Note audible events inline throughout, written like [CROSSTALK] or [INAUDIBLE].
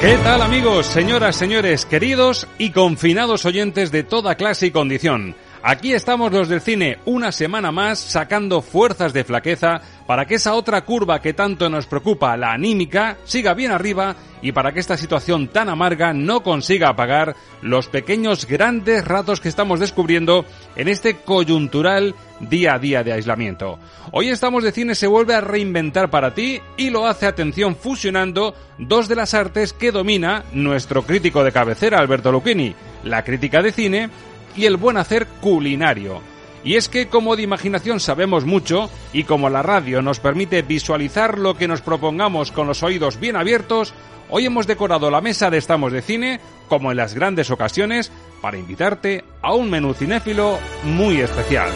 ¿Qué tal amigos, señoras, señores, queridos y confinados oyentes de toda clase y condición? Aquí estamos los del cine una semana más sacando fuerzas de flaqueza para que esa otra curva que tanto nos preocupa, la anímica, siga bien arriba y para que esta situación tan amarga no consiga apagar los pequeños grandes ratos que estamos descubriendo en este coyuntural día a día de aislamiento. Hoy estamos de cine se vuelve a reinventar para ti y lo hace atención fusionando dos de las artes que domina nuestro crítico de cabecera Alberto Lucchini, la crítica de cine y el buen hacer culinario. Y es que como de imaginación sabemos mucho y como la radio nos permite visualizar lo que nos propongamos con los oídos bien abiertos, hoy hemos decorado la mesa de Estamos de Cine, como en las grandes ocasiones, para invitarte a un menú cinéfilo muy especial.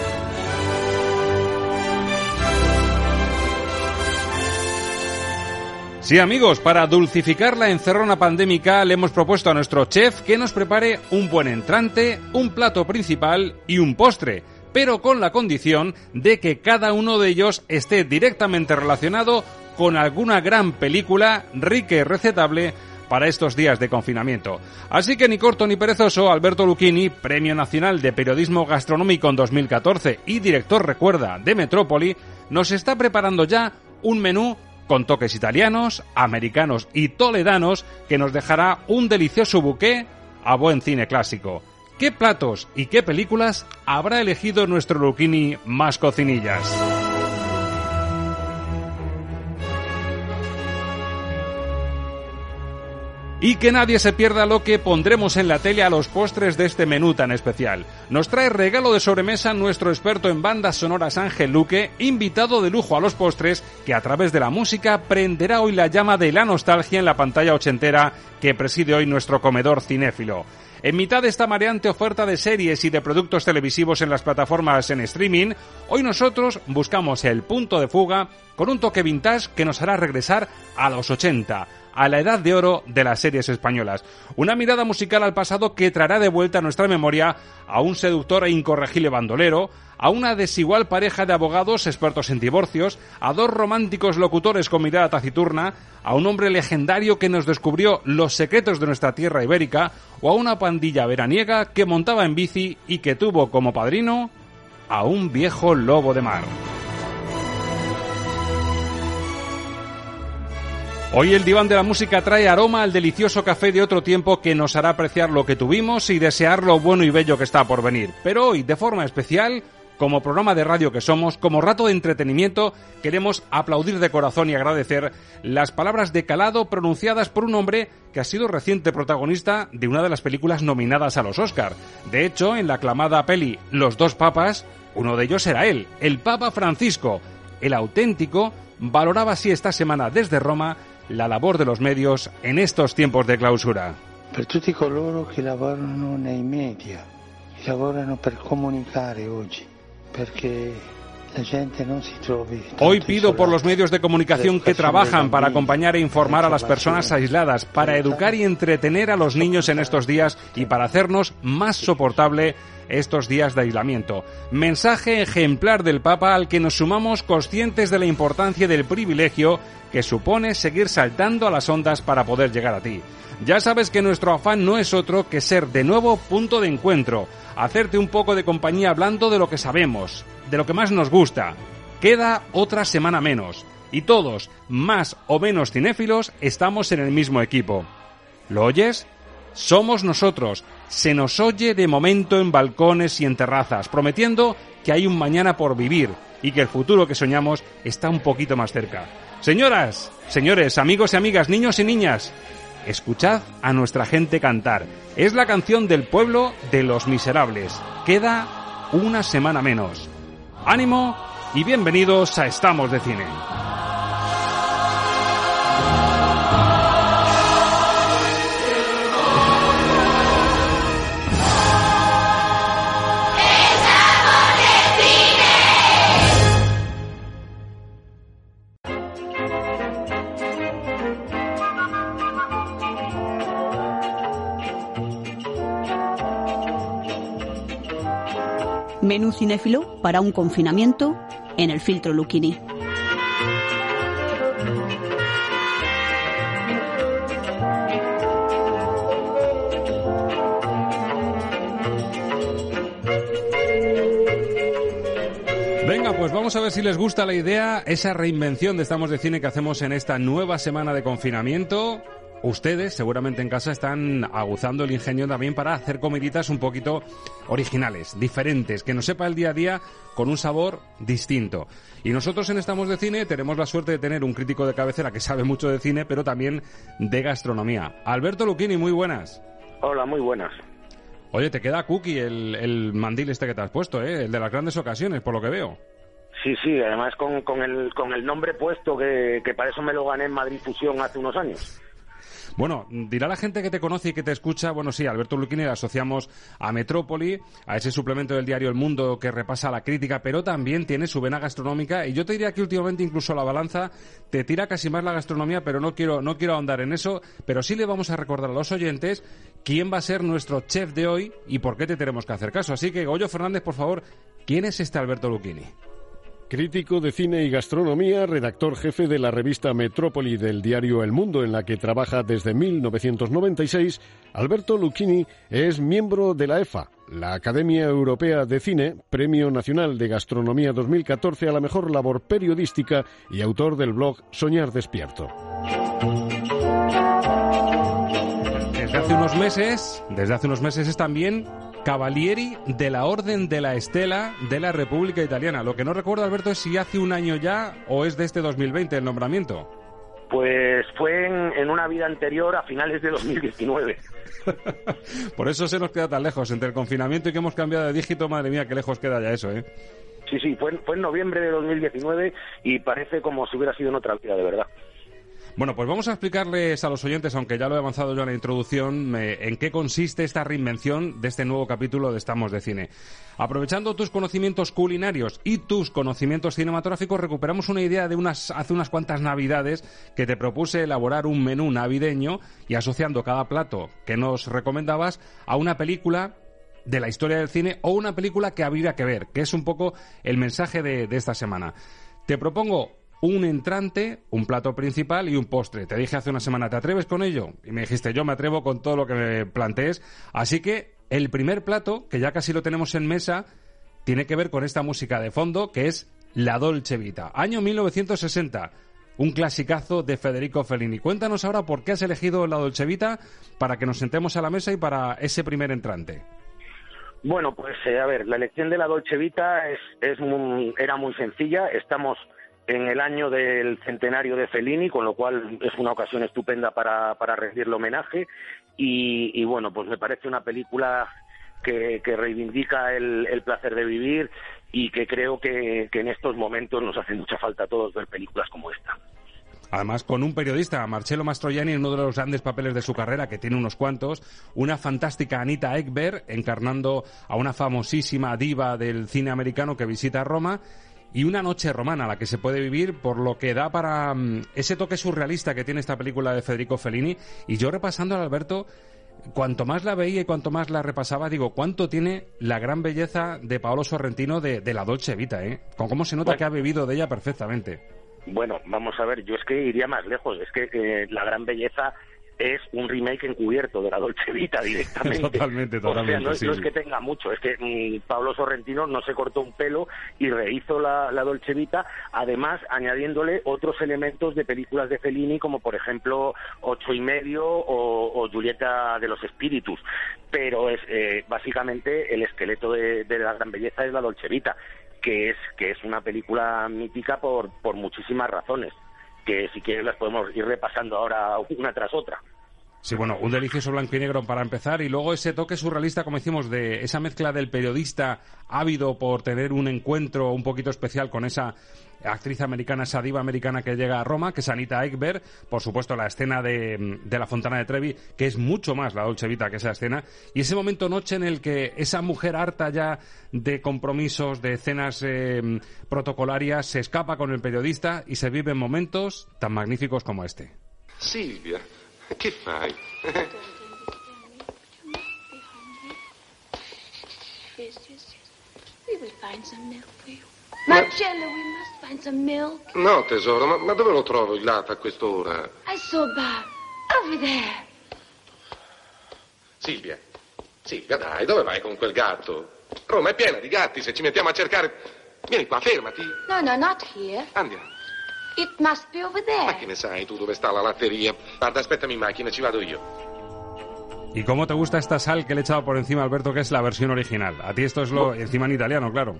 Sí amigos, para dulcificar la encerrona pandémica le hemos propuesto a nuestro chef que nos prepare un buen entrante, un plato principal y un postre, pero con la condición de que cada uno de ellos esté directamente relacionado con alguna gran película rica y recetable para estos días de confinamiento. Así que ni corto ni perezoso, Alberto Lucchini, Premio Nacional de Periodismo Gastronómico en 2014 y director, recuerda, de Metrópoli, nos está preparando ya un menú con toques italianos, americanos y toledanos que nos dejará un delicioso buqué a buen cine clásico. ¿Qué platos y qué películas habrá elegido nuestro Lucchini más cocinillas? Y que nadie se pierda lo que pondremos en la tele a los postres de este menú tan especial. Nos trae regalo de sobremesa nuestro experto en bandas sonoras Ángel Luque, invitado de lujo a los postres, que a través de la música prenderá hoy la llama de la nostalgia en la pantalla ochentera que preside hoy nuestro comedor cinéfilo. En mitad de esta mareante oferta de series y de productos televisivos en las plataformas en streaming, hoy nosotros buscamos el punto de fuga con un toque vintage que nos hará regresar a los 80, a la edad de oro de las series españolas. Una mirada musical al pasado que traerá de vuelta a nuestra memoria a un seductor e incorregible bandolero, a una desigual pareja de abogados expertos en divorcios, a dos románticos locutores con mirada taciturna, a un hombre legendario que nos descubrió los secretos de nuestra tierra ibérica, o a una pandilla veraniega que montaba en bici y que tuvo como padrino a un viejo lobo de mar. Hoy el diván de la música trae aroma al delicioso café de otro tiempo que nos hará apreciar lo que tuvimos y desear lo bueno y bello que está por venir. Pero hoy, de forma especial, como programa de radio que somos, como rato de entretenimiento, queremos aplaudir de corazón y agradecer las palabras de calado pronunciadas por un hombre que ha sido reciente protagonista de una de las películas nominadas a los Oscar. De hecho, en la aclamada peli Los dos papas, uno de ellos era él, el Papa Francisco. El auténtico valoraba así esta semana desde Roma la labor de los medios en estos tiempos de clausura. Per tutti coloro che lavorano nei media, che lavorano per comunicare oggi, perché Hoy pido por los medios de comunicación que trabajan para acompañar e informar a las personas aisladas, para educar y entretener a los niños en estos días y para hacernos más soportable estos días de aislamiento. Mensaje ejemplar del Papa al que nos sumamos conscientes de la importancia del privilegio que supone seguir saltando a las ondas para poder llegar a ti. Ya sabes que nuestro afán no es otro que ser de nuevo punto de encuentro, hacerte un poco de compañía hablando de lo que sabemos, de lo que más nos gusta. Queda otra semana menos, y todos, más o menos cinéfilos, estamos en el mismo equipo. ¿Lo oyes? Somos nosotros. Se nos oye de momento en balcones y en terrazas, prometiendo que hay un mañana por vivir y que el futuro que soñamos está un poquito más cerca. Señoras, señores, amigos y amigas, niños y niñas, escuchad a nuestra gente cantar. Es la canción del pueblo de los miserables. Queda una semana menos. Ánimo y bienvenidos a Estamos de Cine. Menú cinéfilo para un confinamiento en el filtro Lucchini. Venga, pues vamos a ver si les gusta la idea, esa reinvención de Estamos de Cine que hacemos en esta nueva semana de confinamiento. Ustedes, seguramente en casa, están aguzando el ingenio también para hacer comiditas un poquito originales, diferentes, que nos sepa el día a día con un sabor distinto. Y nosotros en Estamos de Cine tenemos la suerte de tener un crítico de cabecera que sabe mucho de cine, pero también de gastronomía. Alberto Luquini, muy buenas. Hola, muy buenas. Oye, te queda cookie el, el mandil este que te has puesto, ¿eh? El de las grandes ocasiones, por lo que veo. Sí, sí, además con, con, el, con el nombre puesto que, que para eso me lo gané en Madrid Fusión hace unos años. Bueno, dirá la gente que te conoce y que te escucha, bueno, sí, Alberto Luquini le asociamos a Metrópoli, a ese suplemento del diario El Mundo que repasa la crítica, pero también tiene su vena gastronómica y yo te diría que últimamente incluso la balanza te tira casi más la gastronomía, pero no quiero, no quiero ahondar en eso, pero sí le vamos a recordar a los oyentes quién va a ser nuestro chef de hoy y por qué te tenemos que hacer caso. Así que, Goyo Fernández, por favor, ¿quién es este Alberto Luquini? Crítico de cine y gastronomía, redactor jefe de la revista Metrópoli del diario El Mundo, en la que trabaja desde 1996, Alberto Lucchini es miembro de la EFA, la Academia Europea de Cine, Premio Nacional de Gastronomía 2014 a la mejor labor periodística y autor del blog Soñar Despierto. Desde hace unos meses, desde hace unos meses es también Cavalieri de la Orden de la Estela de la República Italiana. Lo que no recuerdo, Alberto, es si hace un año ya o es de este 2020 el nombramiento. Pues fue en, en una vida anterior, a finales de 2019. [LAUGHS] Por eso se nos queda tan lejos. Entre el confinamiento y que hemos cambiado de dígito, madre mía, qué lejos queda ya eso, ¿eh? Sí, sí, fue, fue en noviembre de 2019 y parece como si hubiera sido en otra vida, de verdad. Bueno, pues vamos a explicarles a los oyentes, aunque ya lo he avanzado yo en la introducción, en qué consiste esta reinvención de este nuevo capítulo de Estamos de Cine. Aprovechando tus conocimientos culinarios y tus conocimientos cinematográficos, recuperamos una idea de unas, hace unas cuantas navidades que te propuse elaborar un menú navideño y asociando cada plato que nos recomendabas a una película de la historia del cine o una película que habría que ver, que es un poco el mensaje de esta semana. Te propongo un entrante, un plato principal y un postre. Te dije hace una semana, ¿te atreves con ello? Y me dijiste, yo me atrevo con todo lo que me plantees. Así que el primer plato, que ya casi lo tenemos en mesa, tiene que ver con esta música de fondo, que es La Dolce Vita, año 1960. Un clasicazo de Federico Fellini. Cuéntanos ahora por qué has elegido la Dolce Vita para que nos sentemos a la mesa y para ese primer entrante. Bueno, pues eh, a ver, la elección de la Dolce Vita es, es era muy sencilla. Estamos en el año del centenario de Fellini, con lo cual es una ocasión estupenda para, rendirle homenaje. Y, bueno, pues me parece una película que, reivindica el, placer de vivir y que creo que, en estos momentos nos hace mucha falta a todos ver películas como esta. Además, con un periodista, Marcello Mastroianni, en uno de los grandes papeles de su carrera, que tiene unos cuantos, una fantástica Anita Ekberg, encarnando a una famosísima diva del cine americano que visita Roma, y una noche romana la que se puede vivir por lo que da para mm, ese toque surrealista que tiene esta película de Federico Fellini. Y yo repasando al Alberto, cuanto más la veía y cuanto más la repasaba, digo, ¿cuánto tiene la gran belleza de Paolo Sorrentino de, la Dolce Vita? ¿eh? Con cómo se nota que ha bebido de ella perfectamente. Bueno, vamos a ver, yo es que iría más lejos, es que eh, la gran belleza es un remake encubierto de la Dolce Vita directamente. totalmente, totalmente. O sea, no, es que tenga mucho, es que mm, Pablo Sorrentino no se cortó un pelo y rehizo la, la, Dolce Vita, además añadiéndole otros elementos de películas de Fellini, como por ejemplo Ocho y medio o, Julieta de los Espíritus. Pero es eh, básicamente el esqueleto de, de la gran belleza es la Dolce Vita, que es, que es una película mítica por, por muchísimas razones que si quieres las podemos ir repasando ahora una tras otra. Sí, bueno, un delicioso blanco y negro para empezar y luego ese toque surrealista, como decimos, de esa mezcla del periodista ávido por tener un encuentro un poquito especial con esa actriz americana, esa diva americana que llega a Roma, que es Anita Ekberg, por supuesto la escena de, la Fontana de Trevi, que es mucho más la Dolce Vita que esa escena, y ese momento noche en el que esa mujer harta ya de compromisos, de escenas eh, protocolarias, se escapa con el periodista y se viven momentos tan magníficos como este. Silvia, Che fai? Yes, yes, yes. We will find some milk for you. Marcello, we must find some milk. No, tesoro, ma, ma dove lo trovo il latte a quest'ora? I saw Bob. Over there. Silvia, Silvia, dai, dove vai con quel gatto? Roma è piena di gatti, se ci mettiamo a cercare... Vieni qua, fermati. No, no, not here. Andiamo. It must be over there. Ma che ne sai tu dove sta la latteria? Guarda, aspettami in macchina, ci vado io. ¿Y cómo te gusta esta sal que le he echado por encima, Alberto, que es la versión original? A ti esto es lo... encima en italiano, claro.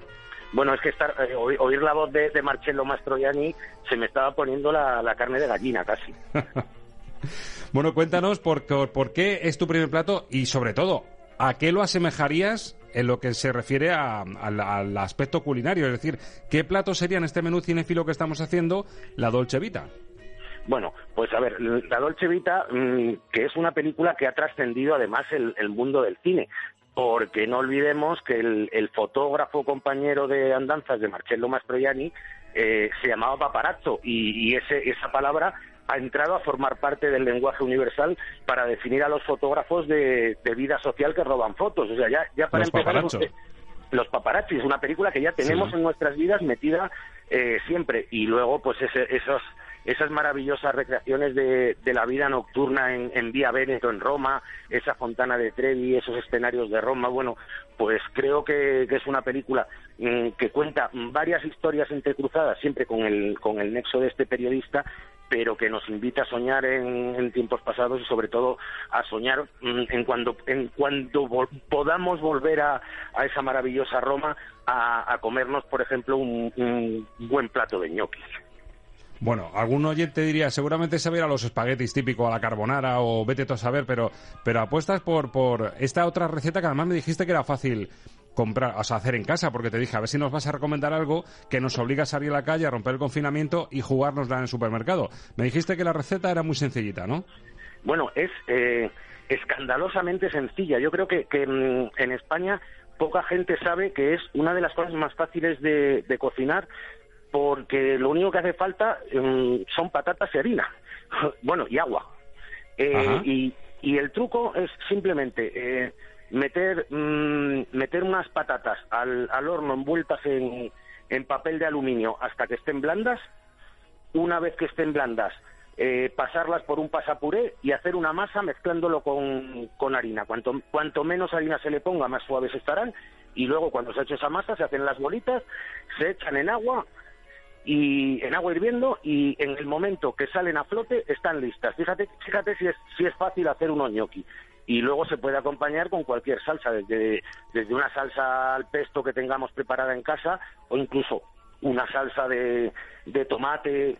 Bueno, es que estar, eh, oír, la voz de, Marcello Mastroianni se me estaba poniendo la, carne de gallina casi. [LAUGHS] bueno, cuéntanos por, por qué es tu primer plato y sobre todo, ¿a qué lo asemejarías en lo que se refiere al aspecto culinario? Es decir, ¿qué plato sería en este menú cinefilo que estamos haciendo la Dolce Vita? Bueno, pues a ver, la Dolce Vita, mm, que es una película que ha trascendido además el, mundo del cine, porque no olvidemos que el, fotógrafo compañero de andanzas de Marcello Mastroianni eh, se llamaba paparazzo y, y ese, esa palabra ha entrado a formar parte del lenguaje universal para definir a los fotógrafos de, vida social que roban fotos. O sea, ya, ya para empezar, los paparazzi es una película que ya tenemos en nuestras vidas metida eh, siempre. Y luego, pues esos esas maravillosas recreaciones de, la vida nocturna en, en, Vía Veneto, en Roma, esa fontana de Trevi, esos escenarios de Roma, bueno, pues creo que, es una película mm, que cuenta varias historias entrecruzadas, siempre con el, con el nexo de este periodista, pero que nos invita a soñar en, tiempos pasados y sobre todo a soñar mm, en cuando, en cuando podamos volver a, esa maravillosa Roma a, comernos, por ejemplo, un, un buen plato de ñoquis. Bueno, algún oyente diría, seguramente se a los espaguetis típicos, a la carbonara o vete tú a saber, pero, pero apuestas por, por esta otra receta que además me dijiste que era fácil comprar, o sea, hacer en casa, porque te dije, a ver si nos vas a recomendar algo que nos obliga a salir a la calle, a romper el confinamiento y jugárnosla en el supermercado. Me dijiste que la receta era muy sencillita, ¿no? Bueno, es eh, escandalosamente sencilla. Yo creo que, mm, en España poca gente sabe que es una de las cosas más fáciles de cocinar porque lo único que hace falta mm, son patatas y harina, [LAUGHS] bueno, y agua. Eh, y, el truco es simplemente eh, meter, mm, meter unas patatas al, horno envueltas en, papel de aluminio hasta que estén blandas. Una vez que estén blandas, eh, pasarlas por un pasapuré y hacer una masa mezclándolo con, con harina. Cuanto, cuanto menos harina se le ponga, más suaves estarán. Y luego, cuando se ha hecho esa masa, se hacen las bolitas, se echan en agua, y en agua hirviendo y en el momento que salen a flote están listas. Fíjate, fíjate si es, si es fácil hacer unos gnocchi. Y luego se puede acompañar con cualquier salsa, desde, desde una salsa al pesto que tengamos preparada en casa o incluso una salsa de, de tomate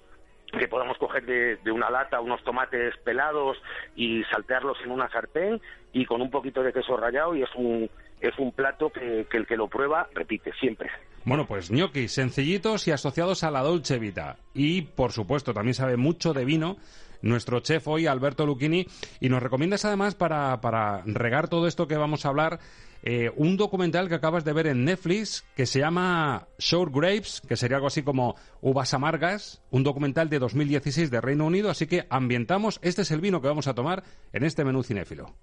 que podamos coger de, de, una lata unos tomates pelados y saltearlos en una sartén y con un poquito de queso rallado y es un, es un plato que, que el que lo prueba repite siempre. Bueno, pues gnocchi, sencillitos y asociados a la dolce vita. Y, por supuesto, también sabe mucho de vino nuestro chef hoy, Alberto Lucchini, y nos recomiendas además para, para regar todo esto que vamos a hablar eh, un documental que acabas de ver en Netflix que se llama Sour Grapes, que sería algo así como Uvas Amargas, un documental de 2016 de Reino Unido, así que ambientamos, este es el vino que vamos a tomar en este menú cinéfilo.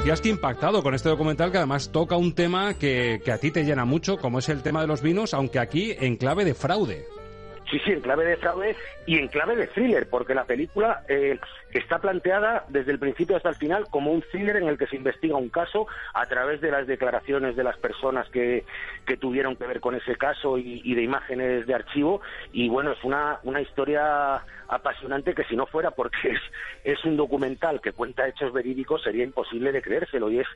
Decías que impactado con este documental que además toca un tema que, que a ti te llena mucho, como es el tema de los vinos, aunque aquí en clave de fraude. Sí, sí, en clave de fraude y en clave de thriller, porque la película eh, está planteada desde el principio hasta el final como un thriller en el que se investiga un caso a través de las declaraciones de las personas que, tuvieron que ver con ese caso y, de imágenes de archivo. Y bueno, es una, una historia apasionante que si no fuera porque es, es un documental que cuenta hechos verídicos sería imposible de creérselo. Y es,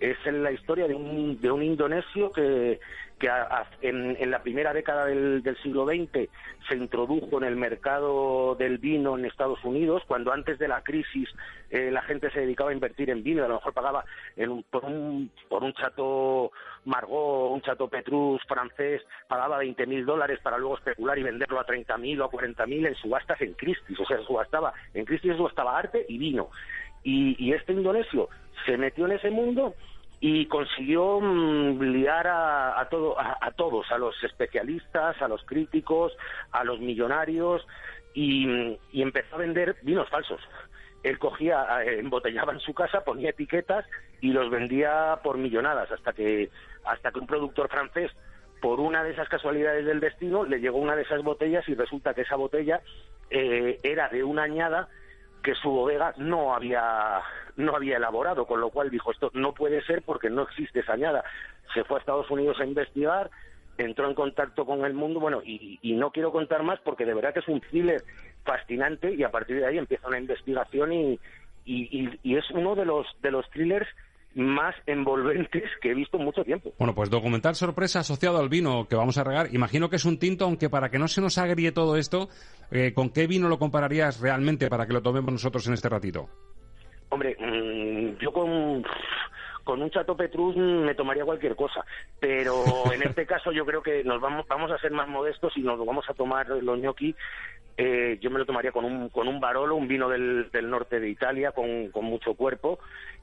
es la historia de un, de un indonesio que que en, en, la primera década del, del, siglo XX se introdujo en el mercado del vino en Estados Unidos, cuando antes de la crisis eh, la gente se dedicaba a invertir en vino, a lo mejor pagaba en un, por, un, por un chato Margot, un chato Petrus francés, pagaba 20.000 dólares para luego especular y venderlo a 30.000 o a 40.000 en subastas en Christie's, o sea, subastaba, en Christie's subastaba arte y vino. Y, y este indonesio se metió en ese mundo y consiguió mm, liar a, a, todo, a, todos, a los especialistas, a los críticos, a los millonarios y, y empezó a vender vinos falsos. Él cogía, eh, embotellaba en su casa, ponía etiquetas y los vendía por millonadas hasta que hasta que un productor francés por una de esas casualidades del destino le llegó una de esas botellas y resulta que esa botella eh, era de una añada que su bodega no había no había elaborado, con lo cual dijo esto no puede ser porque no existe esa añada. Se fue a Estados Unidos a investigar, entró en contacto con el mundo, bueno, y, no quiero contar más porque de verdad que es un thriller fascinante y a partir de ahí empieza una investigación y es uno de los de los thrillers más envolventes que he visto en mucho tiempo. Bueno, pues documental sorpresa asociado al vino que vamos a regar. Imagino que es un tinto, aunque para que no se nos agrie todo esto, eh, ¿con qué vino lo compararías realmente para que lo tomemos nosotros en este ratito? Hombre, mmm, yo con, con un Chato Petrus me tomaría cualquier cosa, pero [LAUGHS] en este caso yo creo que nos vamos, vamos a ser más modestos y nos vamos a tomar los gnocchi eh, yo me lo tomaría con un, con un Barolo, un vino del, del norte de Italia con, con mucho cuerpo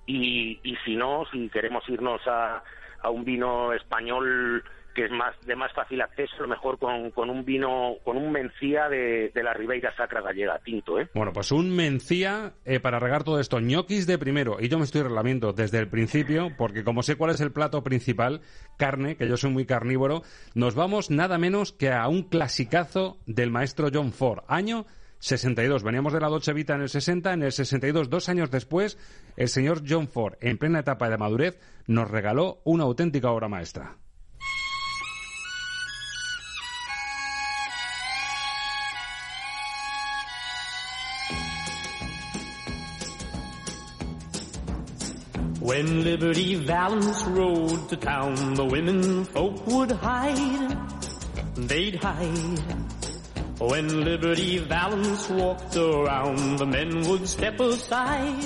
y, y si no, si queremos irnos a, a un vino español que es más de más fácil acceso, a lo mejor con, un vino, con un mencía de, de, la Ribeira Sacra Gallega, tinto, ¿eh? Bueno, pues un mencía eh, para regar todo esto. ñoquis de primero. Y yo me estoy relamiendo desde el principio, porque como sé cuál es el plato principal, carne, que yo soy muy carnívoro, nos vamos nada menos que a un clasicazo del maestro John Ford. Año 62. Veníamos de la Dolce Vita en el 60, en el 62, dos años después, el señor John Ford, en plena etapa de madurez, nos regaló una auténtica obra maestra. When Liberty Valance rode to town, the women folk would hide. They'd hide. When Liberty Valance walked around, the men would step aside.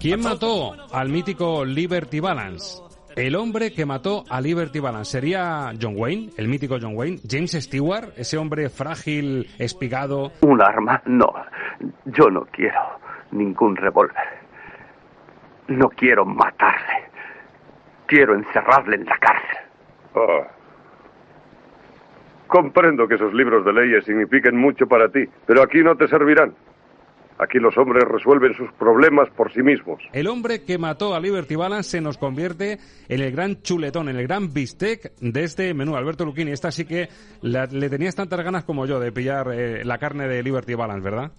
¿Quién mató al mítico Liberty Balance? El hombre que mató a Liberty Balance sería John Wayne, el mítico John Wayne, James Stewart, ese hombre frágil, espigado. Un arma, no. Yo no quiero ningún revólver. No quiero matarle. Quiero encerrarle en la cárcel. Oh. Comprendo que esos libros de leyes signifiquen mucho para ti, pero aquí no te servirán. Aquí los hombres resuelven sus problemas por sí mismos. El hombre que mató a Liberty Balance se nos convierte en el gran chuletón, en el gran bistec de este menú. Alberto Luquini, esta sí que la, le tenías tantas ganas como yo de pillar eh, la carne de Liberty Balance, ¿verdad?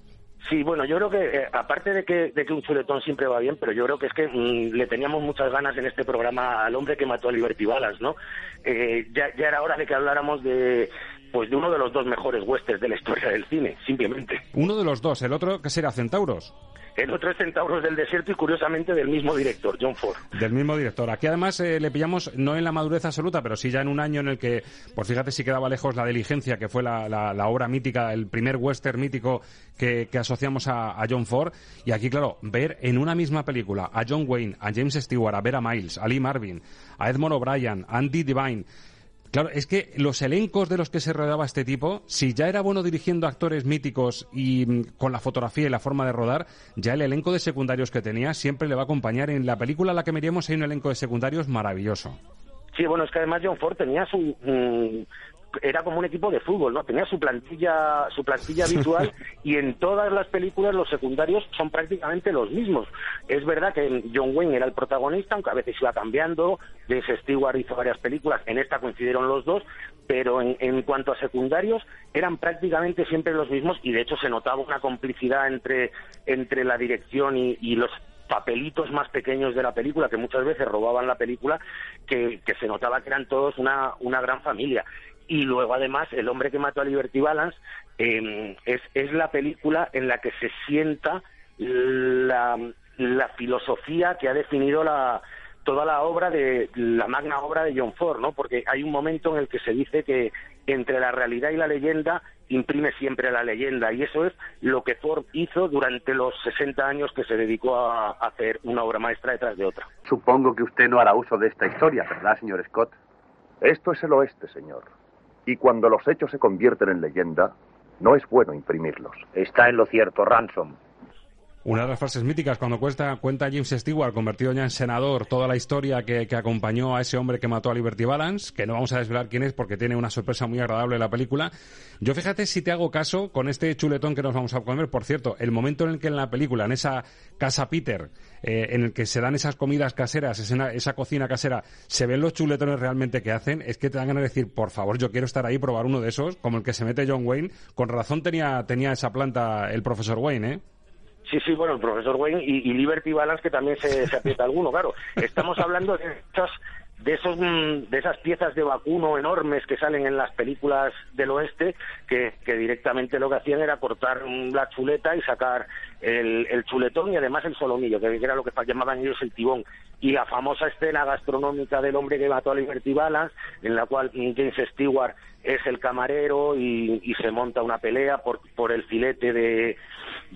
Sí, bueno, yo creo que, eh, aparte de que, de que un chuletón siempre va bien, pero yo creo que es que mm, le teníamos muchas ganas en este programa al hombre que mató a Liberty Balance, ¿no? Eh, ya, ya era hora de que habláramos de, pues de uno de los dos mejores westerns de la historia del cine, simplemente. Uno de los dos, el otro que será Centauros. El otro es Centauros del Desierto y curiosamente del mismo director, John Ford. Del mismo director. Aquí además eh, le pillamos no en la madurez absoluta, pero sí ya en un año en el que, pues fíjate si quedaba lejos La Diligencia, que fue la, obra mítica, el primer western mítico que, asociamos a, a, John Ford. Y aquí, claro, ver en una misma película a John Wayne, a James Stewart, a Vera Miles, a Lee Marvin, a Edmond O'Brien, a Andy Devine Claro, es que los elencos de los que se rodeaba este tipo, si ya era bueno dirigiendo actores míticos y mm, con la fotografía y la forma de rodar, ya el elenco de secundarios que tenía siempre le va a acompañar. En la película a la que miremos hay un elenco de secundarios maravilloso. Sí, bueno, es que además John Ford tenía su, mm, era como un equipo de fútbol, ¿no? Tenía su plantilla, su plantilla habitual y en todas las películas los secundarios son prácticamente los mismos. Es verdad que John Wayne era el protagonista, aunque a veces iba cambiando, James Stewart hizo varias películas, en esta coincidieron los dos, pero en, cuanto a secundarios eran prácticamente siempre los mismos y de hecho se notaba una complicidad entre, entre la dirección y, y los papelitos más pequeños de la película, que muchas veces robaban la película, que, que se notaba que eran todos una, una gran familia. Y luego, además, El hombre que mató a Liberty Balance em, es, es la película en la que se sienta la, la filosofía que ha definido la, toda la obra de la magna obra de John Ford, ¿no? Porque hay un momento en el que se dice que entre la realidad y la leyenda imprime siempre la leyenda y eso es lo que Ford hizo durante los 60 años que se dedicó a hacer una obra maestra detrás de otra. Supongo que usted no hará uso de esta historia, ¿verdad, señor Scott? Esto es el oeste, señor. Y cuando los hechos se convierten en leyenda, no es bueno imprimirlos. Está en lo cierto, Ransom. Una de las frases míticas cuando cuenta, cuenta James Stewart, convertido ya en senador, toda la historia que, acompañó a ese hombre que mató a Liberty Balance, que no vamos a desvelar quién es porque tiene una sorpresa muy agradable en la película. Yo fíjate si te hago caso con este chuletón que nos vamos a comer. Por cierto, el momento en el que en la película, en esa casa Peter, eh, en el que se dan esas comidas caseras, esa, esa cocina casera, se ven los chuletones realmente que hacen, es que te dan ganas de decir, por favor, yo quiero estar ahí probar uno de esos, como el que se mete John Wayne. Con razón tenía, tenía esa planta el profesor Wayne, ¿eh? Sí, sí, bueno, el profesor Wayne y, Liberty Balance que también se, aprieta alguno, claro. Estamos hablando de esas, de, esos, mm, de esas piezas de vacuno enormes que salen en las películas del oeste, que, directamente lo que hacían era cortar la chuleta y sacar el, el chuletón y además el solomillo, que era lo que llamaban ellos el tibón. Y la famosa escena gastronómica del hombre que mató a Liberty Balance, en la cual James Stewart es el camarero y, y se monta una pelea por, por el filete de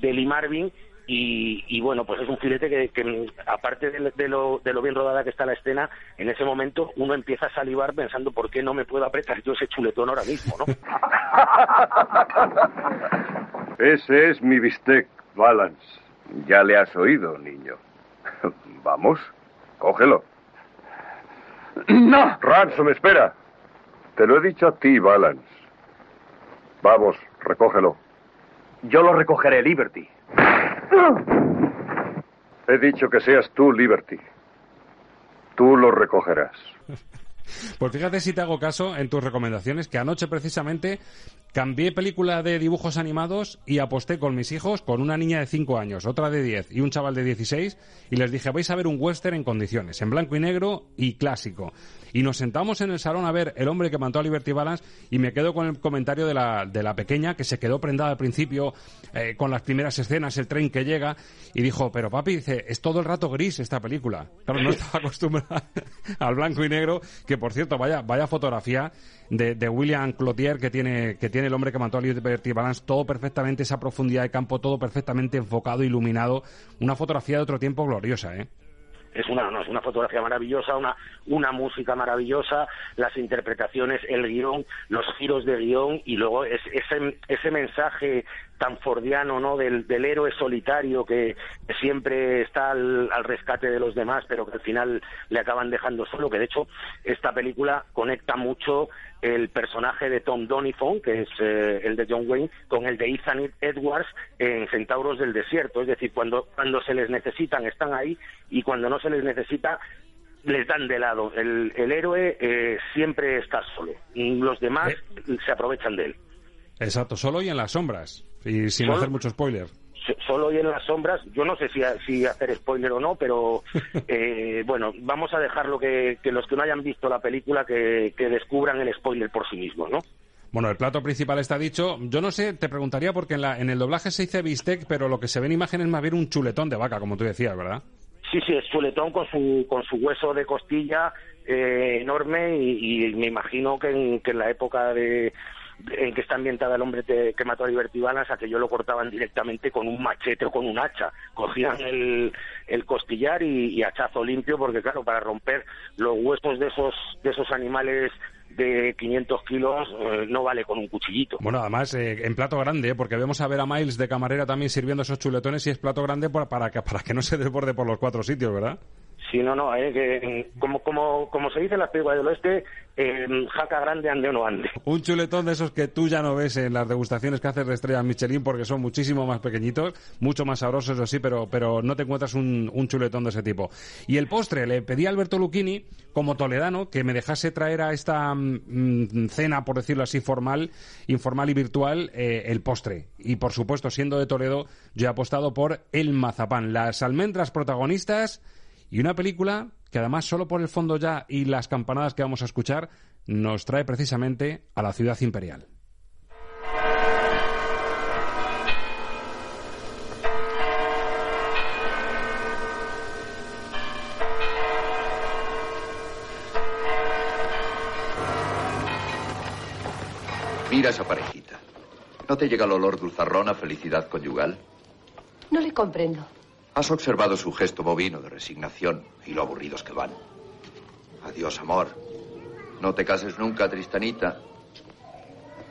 Lee Marvin y, bueno, pues es un filete que, aparte de, lo, de lo bien rodada que está la escena, en ese momento uno empieza a salivar pensando por qué no me puedo apretar yo ese chuletón ahora mismo, ¿no? [LAUGHS] ese es mi bistec, Balance. Ya le has oído, niño. [LAUGHS] Vamos, cógelo. [CLEARS THROAT] No. Ransom, espera. Te lo he dicho a ti, Balance. Vamos, recógelo. Yo lo recogeré, Liberty. He dicho que seas tú, Liberty. Tú lo recogerás. Pues fíjate si te hago caso en tus recomendaciones, que anoche precisamente cambié película de dibujos animados y aposté con mis hijos, con una niña de 5 años, otra de 10 y un chaval de 16, y les dije, vais a ver un western en condiciones, en blanco y negro y clásico. Y nos sentamos en el salón a ver El hombre que mató a Liberty Balance y me quedo con el comentario de la, de la pequeña que se quedó prendada al principio eh, con las primeras escenas, el tren que llega y dijo, pero papi, dice, es todo el rato gris esta película. Claro, no estaba [LAUGHS] acostumbrada al blanco y negro, que por cierto, vaya, vaya fotografía de, de, William Clotier que tiene, que tiene el hombre que mató a Liberty Balance, todo perfectamente, esa profundidad de campo, todo perfectamente enfocado, iluminado, una fotografía de otro tiempo gloriosa, ¿eh? es una, no, es una fotografía maravillosa, una, una música maravillosa, las interpretaciones, el guion, los giros de guion y luego ese, ese mensaje tan fordiano, ¿no? Del, del héroe solitario que, siempre está al, rescate de los demás, pero que al final le acaban dejando solo, que de hecho esta película conecta mucho el personaje de Tom Donifon, que es eh, el de John Wayne, con el de Ethan Edwards en Centauros del Desierto. Es decir, cuando, cuando se les necesitan están ahí y cuando no se les necesita les dan de lado. El, el héroe eh, siempre está solo. Y los demás eh. se aprovechan de él. Exacto, solo y en las sombras. Y sin hacer mucho spoiler. Solo y en las sombras. Yo no sé si, si hacer spoiler o no, pero [LAUGHS] eh, bueno, vamos a dejarlo que, que los que no hayan visto la película que, que descubran el spoiler por sí mismos, ¿no? Bueno, el plato principal está dicho. Yo no sé, te preguntaría porque en, la, en el doblaje se dice bistec, pero lo que se ve en imagen es más bien un chuletón de vaca, como tú decías, ¿verdad? Sí, sí, es chuletón con su, con su hueso de costilla eh, enorme y, y, me imagino que en, que en la época de, en que está ambientada el hombre que mató a Liberty Balance, aquello lo cortaban directamente con un machete o con un hacha. Cogían el, el costillar y, y, hachazo limpio, porque claro, para romper los huesos de esos, de eesos animales de 500 kilos eh, no vale con un cuchillito. Bueno, además, eh, en plato grande, porque vemos a ver a Miles de camarera también sirviendo esos chuletones y es plato grande para, para, que, para que no se desborde por los cuatro sitios, ¿verdad? Sí, no, no, eh, que, como, como, como se dice en las películas del oeste, jaca grande ande o no ande. Un chuletón de esos que tú ya no ves en las degustaciones que haces de estrellas Michelin porque son muchísimo más pequeñitos, mucho más sabrosos, eso sí, pero, pero no te encuentras un, chuletón de ese tipo. Y el postre, le pedí a Alberto Lucchini, como toledano, que me dejase traer a esta mm, cena, por decirlo así, formal, informal y virtual, eh, el postre. Y por supuesto, siendo de Toledo, yo he apostado por el mazapán. Las almendras protagonistas y una película que además solo por el fondo ya y las campanadas que vamos a escuchar nos trae precisamente a la ciudad imperial. Mira esa parejita. ¿No te llega el olor dulzarrón a felicidad conyugal? No le comprendo. Has observado su gesto bovino de resignación y lo aburridos que van. Adiós, amor. No te cases nunca, Tristanita.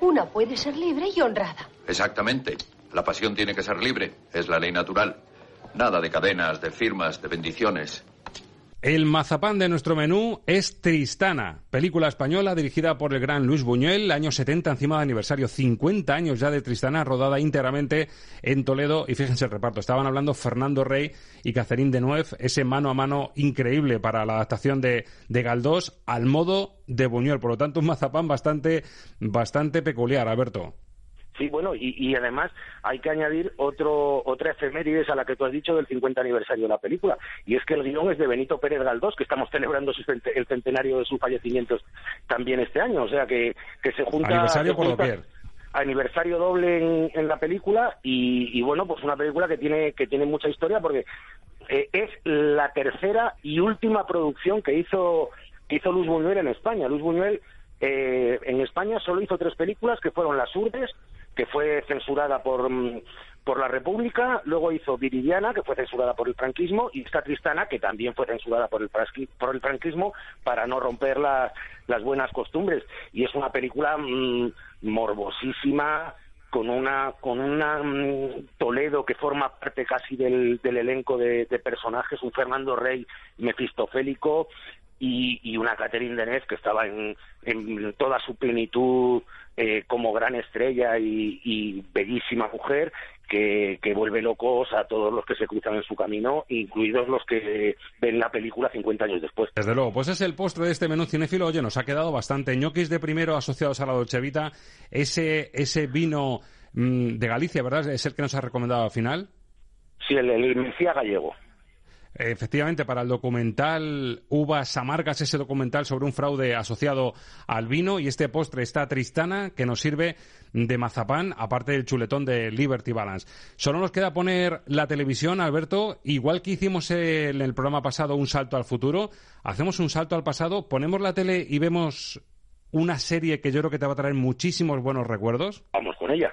Una puede ser libre y honrada. Exactamente. La pasión tiene que ser libre. Es la ley natural. Nada de cadenas, de firmas, de bendiciones. El mazapán de nuestro menú es Tristana, película española dirigida por el gran Luis Buñuel, año 70, encima de aniversario, 50 años ya de Tristana, rodada íntegramente en Toledo. Y fíjense el reparto, estaban hablando Fernando Rey y Catherine Deneuve, ese mano a mano increíble para la adaptación de, de Galdós al modo de Buñuel. Por lo tanto, un mazapán bastante, bastante peculiar, Alberto. Sí, bueno, y, y, además hay que añadir otro, otra efemérides a la que tú has dicho del 50 aniversario de la película, y es que el guion es de Benito Pérez Galdós, que estamos celebrando su, el centenario de sus fallecimientos también este año, o sea que, que se junta... Aniversario se por junta, doquier. aniversario doble en, en la película y, y, bueno, pues una película que tiene, que tiene mucha historia porque eh, es la tercera y última producción que hizo, que hizo Luis Buñuel en España. Luis Buñuel eh, en España solo hizo tres películas que fueron Las Urdes, que fue censurada por, por la República, luego hizo Viridiana, que fue censurada por el franquismo, y esta Tristana, que también fue censurada por el, por el franquismo, para no romper la, las buenas costumbres. Y es una película mmm, morbosísima, con una con una um, Toledo que forma parte casi del, del elenco de, de, personajes, un Fernando Rey mefistofélico y, y una Catherine Deneuve que estaba en, en toda su plenitud eh, como gran estrella y, y bellísima mujer que, que, vuelve locos a todos los que se cruzan en su camino, incluidos los que ven la película 50 años después. Desde luego, pues es el postre de este menú cinéfilo. Oye, nos ha quedado bastante ñoquis de primero asociados a la Dolce Vita. Ese, ese vino mmm, de Galicia, ¿verdad? Es el que nos ha recomendado al final. Sí, el, el Mencía gallego. Efectivamente, para el documental Uvas Amargas, ese documental sobre un fraude asociado al vino y este postre, esta tristana que nos sirve de mazapán, aparte del chuletón de Liberty Balance. Solo nos queda poner la televisión, Alberto, igual que hicimos en el programa pasado un salto al futuro, hacemos un salto al pasado, ponemos la tele y vemos una serie que yo creo que te va a traer muchísimos buenos recuerdos. Vamos con ella.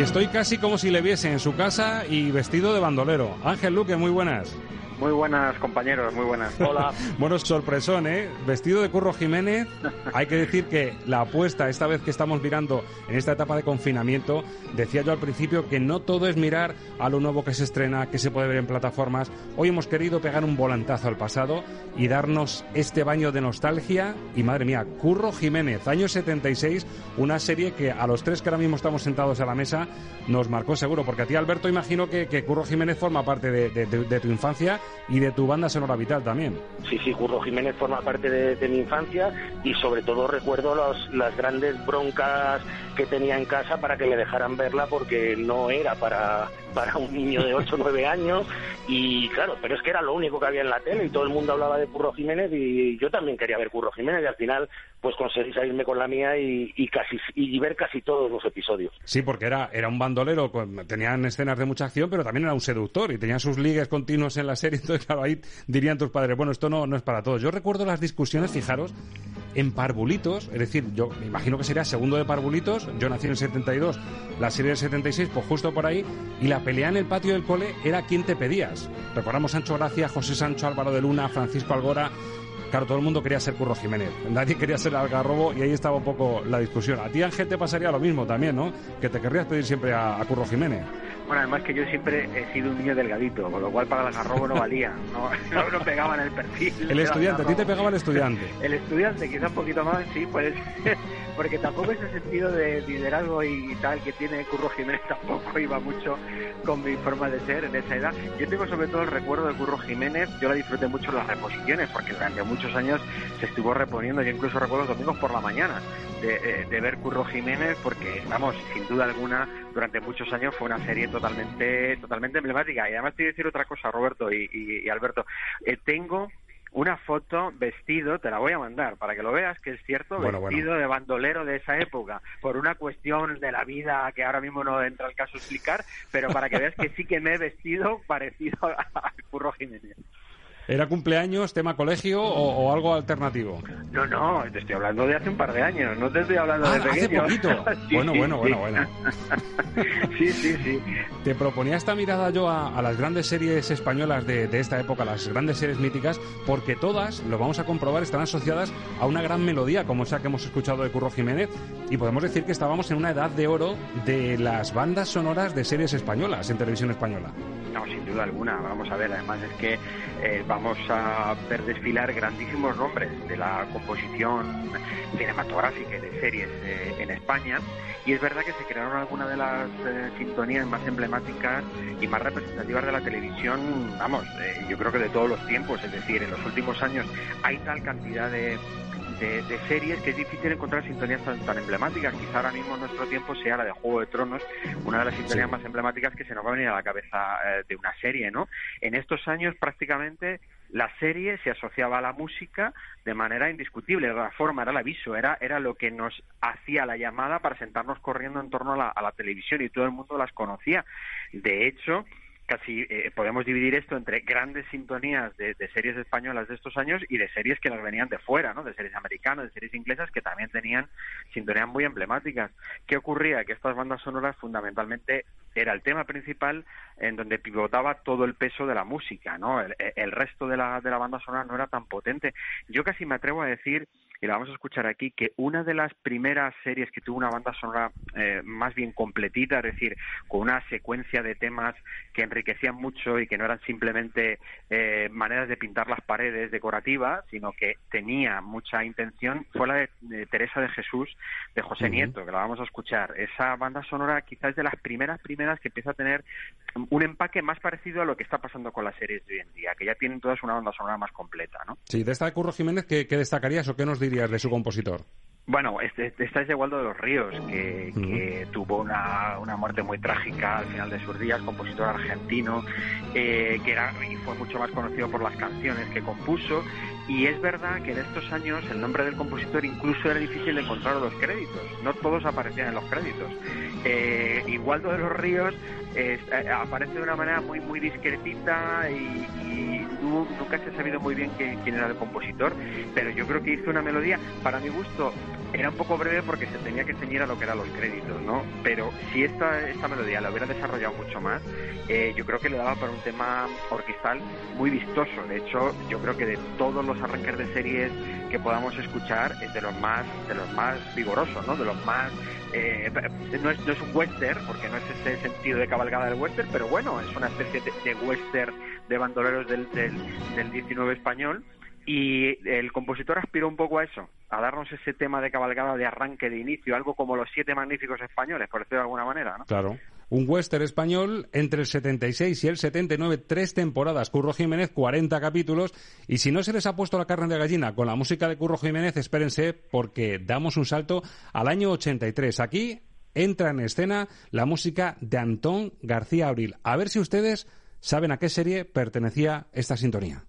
Y estoy casi como si le viese en su casa y vestido de bandolero. Ángel Luque, muy buenas. Muy buenas, compañeros, muy buenas. Hola. [LAUGHS] bueno, sorpresón, ¿eh? Vestido de Curro Jiménez. Hay que decir que la apuesta, esta vez que estamos mirando en esta etapa de confinamiento, decía yo al principio que no todo es mirar a lo nuevo que se estrena, que se puede ver en plataformas. Hoy hemos querido pegar un volantazo al pasado y darnos este baño de nostalgia. Y madre mía, Curro Jiménez, año 76, una serie que a los tres que ahora mismo estamos sentados a la mesa nos marcó seguro, porque a ti, Alberto, imagino que, que Curro Jiménez forma parte de, de- de- de tu infancia y de tu banda sonora vital también. Sí, sí, Curro Jiménez forma parte de, mi infancia y sobre todo recuerdo los- las grandes broncas que tenía en casa para que me dejaran verla porque no era para, para un niño de 8 o 9 años y claro, pero es que era lo único que había en la tele y todo el mundo hablaba de Curro Jiménez y yo también quería ver Curro Jiménez y al final pues conseguí salirme con la mía y, y casi y ver casi todos los episodios. Sí, porque era, era un bandolero, con- tenían escenas de mucha acción, pero también era un seductor y tenía sus ligues continuos en la serie. [LAUGHS] Entonces, claro, ahí dirían tus padres, bueno, esto no, no es para todos. Yo recuerdo las discusiones, fijaros, en Parvulitos, es decir, yo me imagino que sería segundo de Parvulitos, yo nací en el 72, la serie del 76, pues justo por ahí, y la pelea en el patio del cole era quién te pedías. Recordamos Sancho Gracia, José Sancho, Álvaro de Luna, Francisco Algora. Claro, todo el mundo quería ser Curro Jiménez, nadie quería ser Algarrobo y ahí estaba un poco la discusión. A ti, Ángel, te pasaría lo mismo también, ¿no? Que te querrías pedir siempre a, a Curro Jiménez. Bueno, además que yo siempre he sido un niño delgadito, con lo cual para el algarrobo no valía, no, [LAUGHS] no, no pegaba en el perfil. El estudiante, a ti te pegaba el estudiante. [LAUGHS] El estudiante, quizá un poquito más, sí, pues, [LAUGHS] porque tampoco ese sentido de liderazgo y tal que tiene Curro Jiménez tampoco iba mucho con mi forma de ser en esa edad. Yo tengo sobre todo el recuerdo de Curro Jiménez, yo la disfruté mucho en las reposiciones, porque durante muchos años se estuvo reponiendo, yo incluso recuerdo los domingos por la mañana de, eh, de ver Curro Jiménez, porque, vamos, sin duda alguna, durante muchos años fue una serie totalmente, totalmente emblemática. Y además te voy a decir otra cosa, Roberto y, y- y Alberto. Eh, tengo una foto vestido, te la voy a mandar para que lo veas, que es cierto, Bueno, vestido de bandolero de esa época, por una cuestión de la vida que ahora mismo no entra al caso explicar, pero para que veas que sí que me he vestido [LAUGHS] parecido a Curro Jiménez. ¿Era cumpleaños, tema colegio o, o algo alternativo? No, no, te estoy hablando de hace un par de años, no te estoy hablando Ah, de hace pequeño. poquito. [LAUGHS] Sí, bueno, sí, bueno, sí. bueno, bueno. Sí, sí, sí. Te proponía esta mirada yo a, a las grandes series españolas de, de esta época, las grandes series míticas, porque todas, lo vamos a comprobar, están asociadas a una gran melodía, como esa que hemos escuchado de Curro Jiménez, y podemos decir que estábamos en una edad de oro de las bandas sonoras de series españolas en televisión española. No, sin duda alguna. Vamos a ver, además es que eh, vamos a ver desfilar grandísimos nombres de la composición cinematográfica y de series eh, en España. Y es verdad que se crearon algunas de las eh, sintonías más emblemáticas y más representativas de la televisión, vamos, eh, yo creo que de todos los tiempos. Es decir, en los últimos años hay tal cantidad de, de, de series que es difícil encontrar sintonías tan, tan emblemáticas. Quizá ahora mismo en nuestro tiempo sea la de Juego de Tronos, una de las sintonías Sí. más emblemáticas que se nos va a venir a la cabeza eh, de una serie, ¿no? En estos años prácticamente la serie se asociaba a la música de manera indiscutible, era la forma, era el aviso, era, era lo que nos hacía la llamada para sentarnos corriendo en torno a la, a la televisión y todo el mundo las conocía. De hecho, casi eh, podemos dividir esto entre grandes sintonías de, series españolas de estos años y de series que nos venían de fuera, ¿no? De series americanas, de series inglesas que también tenían sintonías muy emblemáticas. ¿Qué ocurría? Que estas bandas sonoras fundamentalmente era el tema principal en donde pivotaba todo el peso de la música, ¿no? El, el resto de la, de la banda sonora no era tan potente. Yo casi me atrevo a decir, y la vamos a escuchar aquí, que una de las primeras series que tuvo una banda sonora eh, más bien completita, es decir, con una secuencia de temas que enriquecían mucho y que no eran simplemente eh, maneras de pintar las paredes decorativas, sino que tenía mucha intención, fue la de, de Teresa de Jesús, de José. Nieto, que la vamos a escuchar. Esa banda sonora quizás es de las primeras, primeras que empieza a tener un empaque más parecido a lo que está pasando con las series de hoy en día, que ya tienen todas una banda sonora más completa, ¿no? Sí, de esta de Curro Jiménez, ¿qué, qué destacarías o qué nos dirías de su compositor? Bueno, este, esta es de Waldo de los Ríos, que, que tuvo una, una muerte muy trágica al final de sus días, compositor argentino, eh, que era y fue mucho más conocido por las canciones que compuso. Y es verdad que en estos años el nombre del compositor incluso era difícil de encontrar en los créditos, no todos aparecían en los créditos. Eh, y Waldo de los Ríos eh, aparece de una manera muy muy discretita y, y nunca se ha sabido muy bien quién era el compositor, pero yo creo que hizo una melodía, para mi gusto, era un poco breve porque se tenía que ceñir a lo que eran los créditos, ¿no? Pero si esta, esta melodía la hubiera desarrollado mucho más, eh, yo creo que le daba para un tema orquestal muy vistoso. De hecho, yo creo que de todos los arranques de series que podamos escuchar es de los más, de los más vigorosos, ¿no? De los más eh, no, es, no, es, un western, porque no es ese sentido de cabalgada del western, pero bueno, es una especie de, western de bandoleros del, del, del 19 español. Y el compositor aspiró un poco a eso, a darnos ese tema de cabalgada de arranque, de inicio, algo como los siete magníficos españoles, por decirlo de alguna manera, ¿no? Claro. Un western español entre el 76 y el 79, tres temporadas. Curro Jiménez, 40 capítulos. Y si no se les ha puesto la carne de gallina con la música de Curro Jiménez, espérense porque damos un salto al año 83. Aquí entra en escena la música de Antón García Abril. A ver si ustedes saben a qué serie pertenecía esta sintonía.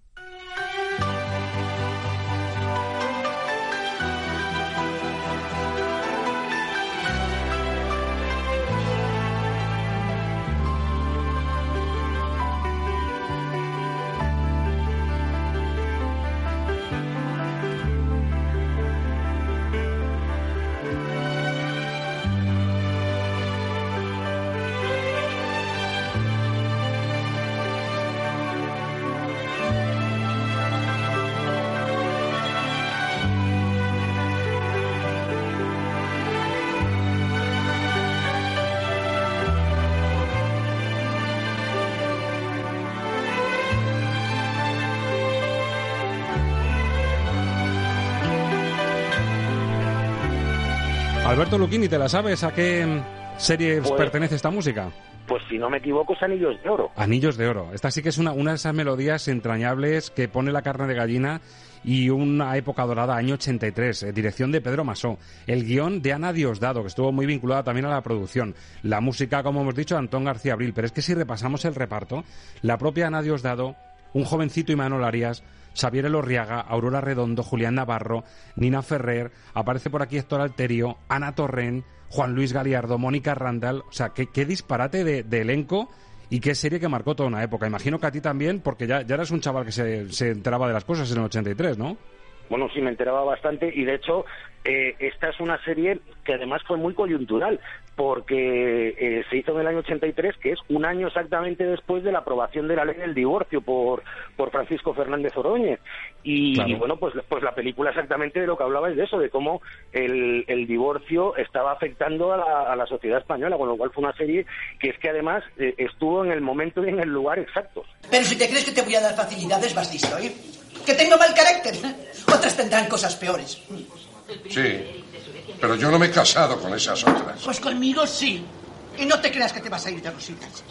Alberto Luquini, ¿te la sabes a qué serie pues- pertenece esta música? Pues si no me equivoco es Anillos de Oro. Anillos de Oro. Esta sí que es una, una de esas melodías entrañables que pone la carne de gallina y una época dorada, año 83, eh, dirección de Pedro Masó. El guion de Ana Diosdado, que estuvo muy vinculada también a la producción. La música, como hemos dicho, Antón García Abril. Pero es que si repasamos el reparto, la propia Ana Diosdado, un jovencito y Manuel Arias, Xavier Elorriaga, Aurora Redondo, Julián Navarro, Nina Ferrer, aparece por aquí Héctor Alterio, Ana Torren, Juan Luis Galiardo, Mónica Randall, o sea, qué, qué disparate de, elenco y qué serie que marcó toda una época. Imagino que a ti también, porque ya, eras un chaval que se, se enteraba de las cosas en el 83, ¿no? Bueno, sí, me enteraba bastante y de hecho eh, esta es una serie que además fue muy coyuntural porque eh, se hizo en el año 83, que es un año exactamente después de la aprobación de la ley del divorcio por, por Francisco Fernández Oroñez. Y, bueno, pues, pues la película exactamente de lo que hablaba es de eso, de cómo el, el divorcio estaba afectando a la, a la, sociedad española, con lo cual fue una serie que es que además eh, estuvo en el momento y en el lugar exacto. Pero si te crees que te voy a dar facilidades, vas listo, ¿eh? Que tengo mal carácter. [LAUGHS] Otras tendrán cosas peores. Sí, pero yo no me he casado con esas otras. Pues conmigo sí. Y no te creas que te vas a ir de rositas.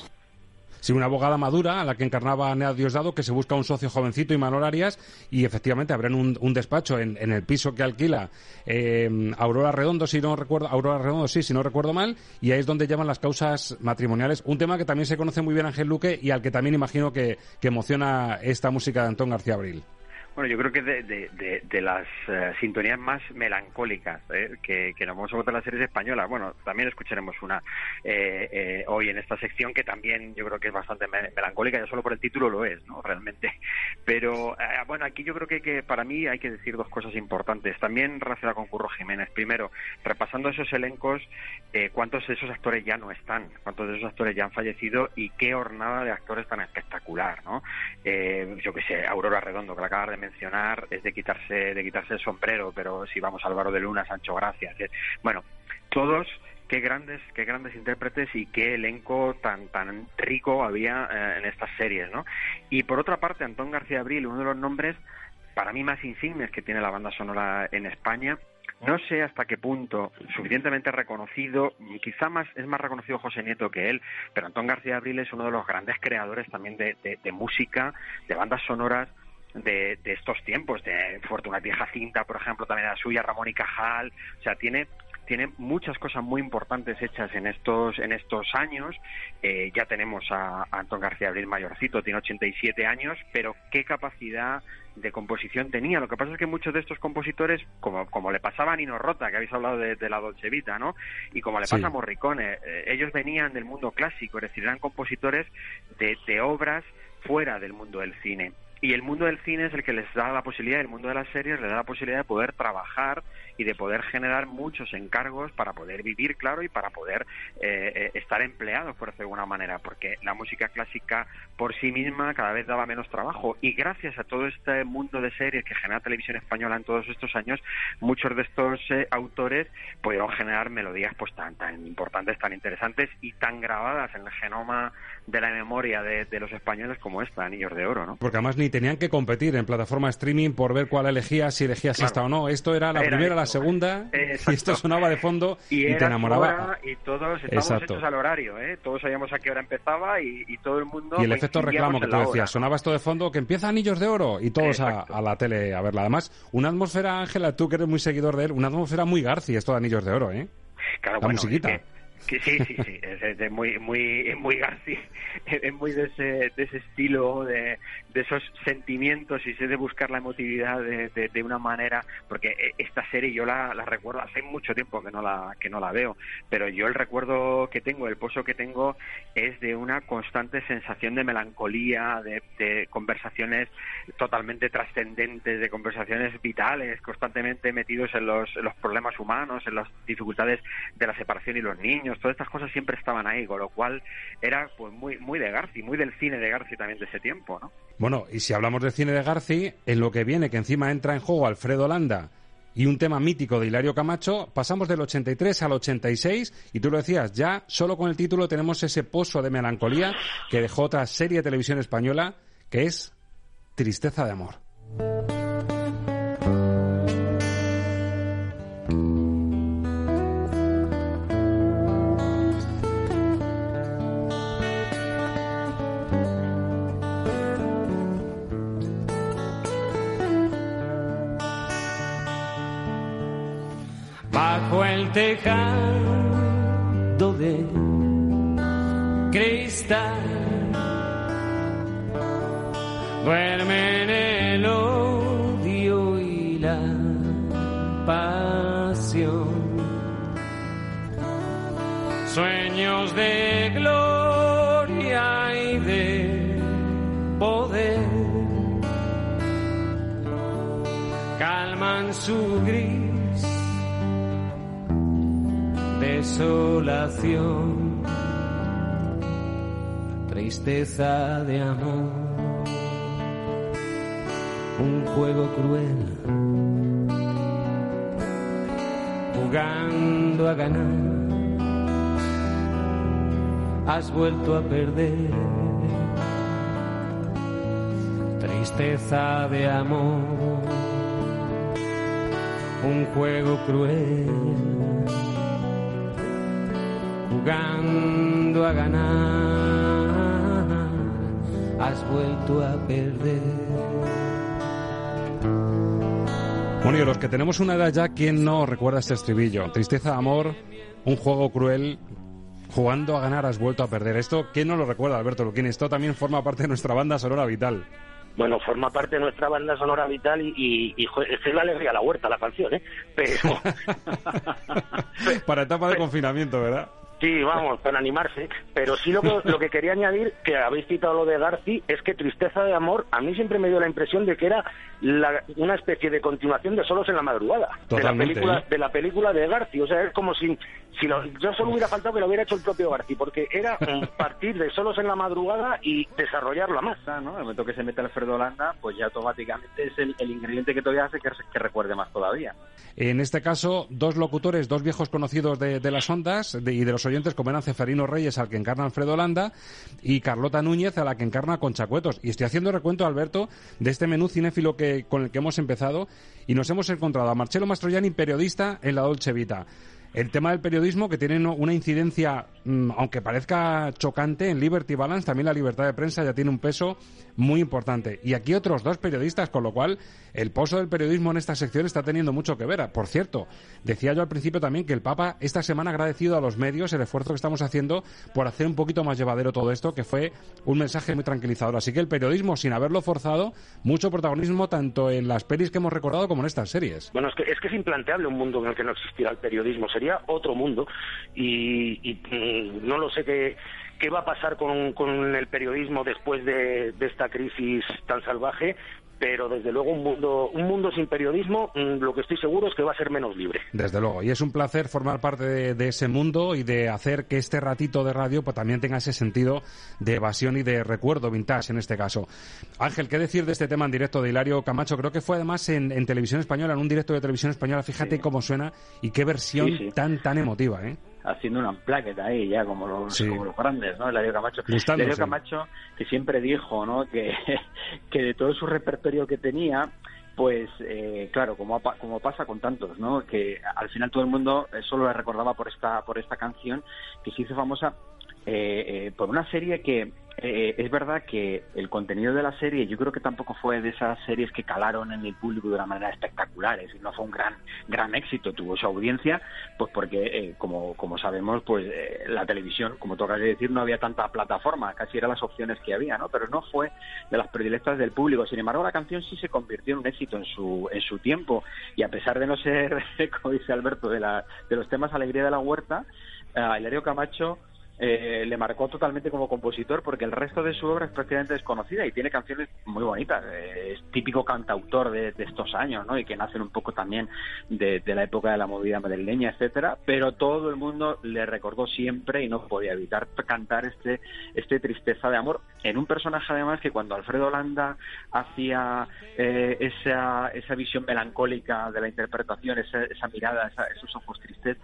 Sí, una abogada madura a la que encarnaba Nea Diosdado, que se busca un socio jovencito y Manuel Arias, y efectivamente abren un, despacho en, el piso que alquila eh, Aurora Redondo, si no recuerdo, Aurora Redondo, sí, si no recuerdo mal, y ahí es donde llaman las causas matrimoniales. Un tema que también se conoce muy bien Ángel Luque y al que también imagino que, que emociona esta música de Antón García Abril. Bueno, yo creo que de, las eh, sintonías más melancólicas eh, que, nos vamos a en las series españolas. Bueno, también escucharemos una eh, hoy en esta sección que también yo creo que es bastante melancólica, ya solo por el título lo es, ¿no? [LAUGHS] Realmente. Pero bueno, aquí yo creo que, para mí hay que decir dos cosas importantes. También relacionada con Curro Jiménez. Primero, repasando esos elencos, cuántos de esos actores ya no están, cuántos de esos actores ya han fallecido y qué hornada de actores tan espectacular, ¿no? yo que sé, Aurora Redondo, que la acaba de mencionar es de quitarse, de quitarse el sombrero, pero si vamos a Álvaro de Luna, Sancho Gracia, bueno, todos qué grandes, qué grandes intérpretes y qué elenco tan, tan rico había eh, en estas series, ¿no? Y por otra parte, Antón García Abril, uno de los nombres para mí más insignes que tiene la banda sonora en España, no sé hasta qué punto suficientemente reconocido, quizá más es más reconocido José Nieto que él, pero Antón García Abril es uno de los grandes creadores también de, de música, de bandas sonoras de, estos tiempos, de Fortunati Jacinta, por ejemplo, también la suya, Ramón y Cajal, o sea, tiene tiene muchas cosas muy importantes hechas en estos en estos años. Eh, ya tenemos a, Antón García Abril mayorcito, tiene 87 años, pero qué capacidad de composición tenía. Lo que pasa es que muchos de estos compositores, como, como le pasaba a Nino Rota, que habéis hablado de, la Dolce Vita, ¿no? Y como le pasa a Morricone, eh, ellos venían del mundo clásico, es decir, eran compositores de, de obras fuera del mundo del cine y el mundo del cine es el que les da la posibilidad, el mundo de las series les da la posibilidad de poder trabajar y de poder generar muchos encargos para poder vivir, claro, y para poder eh, eh, estar empleados, por decirlo de alguna manera, porque la música clásica por sí misma cada vez daba menos trabajo y gracias a todo este mundo de series que genera televisión española en todos estos años, muchos de estos eh, autores pudieron generar melodías pues tan, tan importantes, tan interesantes y tan grabadas en el genoma de la memoria de, de los españoles como esta, Anillos de Oro, ¿no? Porque además ni tenían que competir en plataforma streaming por ver cuál elegías, si elegías Claro. esta o no. Esto era la Era primera, la esto. segunda, Exacto. [LAUGHS] y esto sonaba de fondo y, te enamoraba. y todos estábamos Exacto. hechos al horario, ¿eh? Todos sabíamos a qué hora empezaba y, y todo el mundo. Y el efecto reclamo que tú la decías, sonaba esto de fondo, que empieza Anillos de Oro, y todos a, a la tele a verla. Además, una atmósfera, Ángela, tú que eres muy seguidor de él, una atmósfera muy Garci, esto de Anillos de Oro, ¿eh? Claro, la bueno, musiquita. es que- que sí, sí, sí, es, es muy, muy, muy Garci, es muy de ese, de ese estilo, de, de esos sentimientos y sé de buscar la emotividad de, de, una manera, porque eh, esta serie yo la, la recuerdo hace mucho tiempo que no la, que no la veo, pero yo el recuerdo que tengo, el pozo que tengo es de una constante sensación de melancolía, de, de conversaciones totalmente trascendentes, de conversaciones vitales, constantemente metidos en los, en los problemas humanos, en las dificultades de la separación y los niños, todas estas cosas siempre estaban ahí, con lo cual era pues muy, muy de Garci, muy del cine de Garci también de ese tiempo, ¿no? Bueno, y si hablamos del cine de Garci, en lo que viene, que encima entra en juego Alfredo Landa y un tema mítico de Hilario Camacho, pasamos del 83 al 86 y tú lo decías, ya solo con el título tenemos ese pozo de melancolía que dejó otra serie de televisión española que es Tristeza de Amor. Bajo el tejado de cristal. Duermen el odio y la pasión. Sueños de gloria y de poder calman su gris desolación, tristeza de amor, un juego cruel, jugando a ganar, has vuelto a perder, tristeza de amor, un juego cruel jugando a ganar, has vuelto a perder. Bueno, y los que tenemos una edad ya, ¿quién no recuerda este estribillo? Tristeza de amor, un juego cruel, jugando a ganar has vuelto a perder. Esto, ¿quién no lo recuerda, Alberto Luquín? Esto también forma parte de nuestra banda sonora vital. Bueno, forma parte de nuestra banda sonora vital y, y, y jo- es la alegría a la huerta la canción, ¿eh? Pero, [LAUGHS] Para etapa de confinamiento, ¿verdad? Sí, vamos, para animarse. Pero sí lo que, lo que quería añadir, que habéis citado lo de Garci, es que Tristeza de Amor a mí siempre me dio la impresión de que era la- una especie de continuación de Solos en la Madrugada. De la, película, ¿eh? de la película de Garci. O sea, es como si, si lo- yo solo hubiera faltado que lo hubiera hecho el propio Garci, porque era partir de Solos en la Madrugada y desarrollarla más. ¿no? El momento que se mete Alfredo Landa, pues ya automáticamente es el, el ingrediente que todavía hace que, que recuerde más todavía. En este caso, dos locutores, dos viejos conocidos de, de las ondas de- y de los oyentes, como eran Ceferino Reyes, al que encarna Alfredo Landa, y Carlota Núñez, a la que encarna Concha Cuetos. Y estoy haciendo recuento, Alberto, de este menú cinéfilo que, con el que hemos empezado, y nos hemos encontrado a Marcelo Mastroianni, periodista en la Dolce Vita. El tema del periodismo, que tiene una incidencia, mm, aunque parezca chocante, en Liberty Balance, también la libertad de prensa ya tiene un peso muy importante. Y aquí otros dos periodistas, con lo cual el pozo del periodismo en esta sección está teniendo mucho que ver. Por cierto, decía yo al principio también que el Papa esta semana ha agradecido a los medios el esfuerzo que estamos haciendo por hacer un poquito más llevadero todo esto, que fue un mensaje muy tranquilizador. Así que el periodismo, sin haberlo forzado, mucho protagonismo tanto en las pelis que hemos recordado como en estas series. Bueno, es que, es que es implanteable un mundo en el que no existiera el periodismo, sería otro mundo. Y, y, mm, no lo sé qué, qué va a pasar con, con el periodismo después de, de esta crisis tan salvaje pero desde luego un mundo, un mundo sin periodismo, mm, lo que estoy seguro es que va a ser menos libre. Desde luego, y es un placer formar parte de, ese mundo y de hacer que este ratito de radio pues, también tenga ese sentido de evasión y de recuerdo vintage en este caso. Ángel, ¿qué decir de este tema en directo de Hilario Camacho? Creo que fue además en, televisión española, en un directo de televisión española, fíjate cómo suena y qué versión tan, tan emotiva, ¿eh? Haciendo una plaqueta ahí ya como los, como los grandes, ¿no? Eladio Camacho. Eladio Camacho que siempre dijo, ¿no? Que, [LAUGHS] que de todo su repertorio que tenía, pues eh, claro, como, como pasa con tantos, ¿no? Que al final todo el mundo eh, solo le recordaba por esta por esta canción que se hizo famosa eh, por una serie que eh, es verdad que el contenido de la serie yo creo que tampoco fue de esas series que calaron en el público de una manera espectacular, es decir, no fue un gran gran éxito, tuvo su audiencia, pues porque eh, como, como sabemos, pues eh, la televisión, como toca decir, no había tanta plataforma, casi eran las opciones que había, ¿no? Pero no fue de las predilectas del público. Sin embargo, la canción sí se convirtió en un éxito en su en su tiempo y a pesar de no ser, [LAUGHS] como dice Alberto, de, la, de los temas Alegría de la Huerta, a Hilario Camacho eh, le marcó totalmente como compositor porque el resto de su obra es prácticamente desconocida y tiene canciones muy bonitas. Eh, es típico cantautor de, estos años, ¿no? Y que nacen un poco también de, la época de la movida madrileña, etcétera. Pero todo el mundo le recordó siempre y no podía evitar cantar este, este tristeza de amor en un personaje además que cuando Alfredo Landa hacía eh, esa, esa visión melancólica de la interpretación, esa, esa mirada, esos ojos tristes,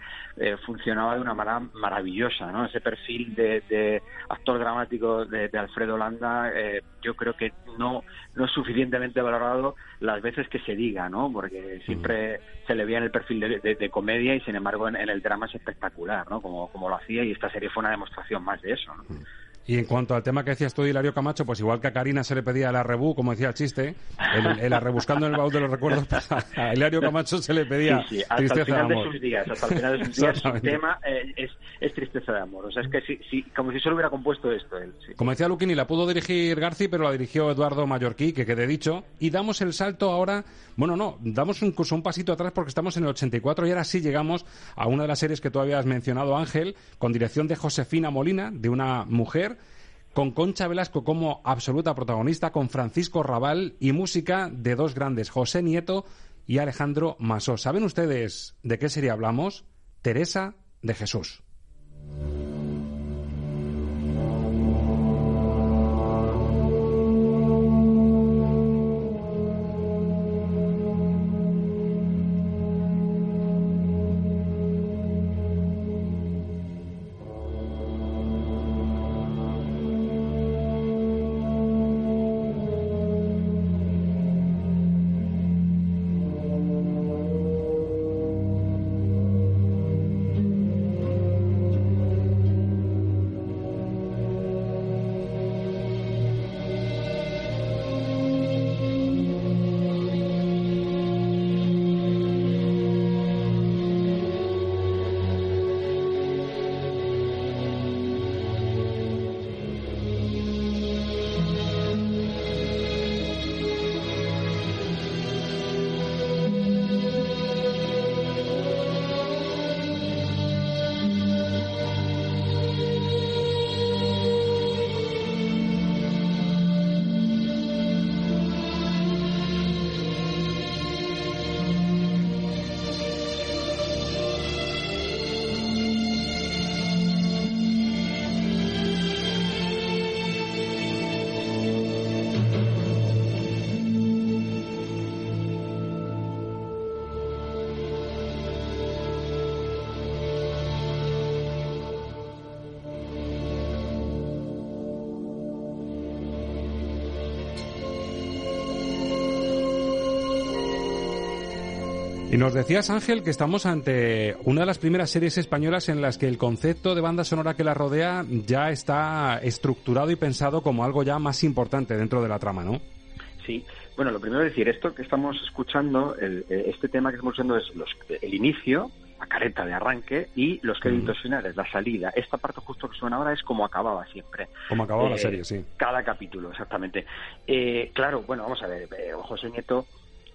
funcionaba de una manera maravillosa, ¿no? Ese de, actor dramático de, Alfredo Landa, eh, yo creo que no, no es suficientemente valorado las veces que se diga, ¿no? Porque siempre se le veía en el perfil de, comedia y sin embargo en, el drama es espectacular, ¿no? Como, como lo hacía y esta serie fue una demostración más de eso, ¿no? Y en cuanto al tema que decías tú, Hilario Camacho, pues igual que a Karina se le pedía el arrebú, como decía el chiste, el, el arrebuscando en el baúl de los recuerdos, pues a Hilario Camacho se le pedía sí, sí, hasta el final de, sus días, hasta el final de sus días, su tema eh, es, es, tristeza de amor. O sea, es que si, como si solo hubiera compuesto esto él. Como decía Luquini, la pudo dirigir Garci, pero la dirigió Eduardo Mallorquí, que quede dicho, y damos el salto ahora, bueno, no, damos un, un pasito atrás porque estamos en el 84 y ahora sí llegamos a una de las series que tú habías mencionado, Ángel, con dirección de Josefina Molina, de una mujer con Concha Velasco como absoluta protagonista, con Francisco Raval y música de dos grandes, José Nieto y Alejandro Masó. ¿Saben ustedes de qué serie hablamos? Teresa de Jesús. Y nos decías, Ángel, que estamos ante una de las primeras series españolas en las que el concepto de banda sonora que la rodea ya está estructurado y pensado como algo ya más importante dentro de la trama, ¿no? Sí. Bueno, lo primero es decir, esto que estamos escuchando, eh, este tema que estamos escuchando es los, el inicio, la careta de arranque y los créditos finales, la salida. Esta parte justo que suena ahora es como acababa siempre. Como acababa la eh, serie, sí. Cada capítulo, exactamente. Eh, claro, bueno, vamos a ver, José Nieto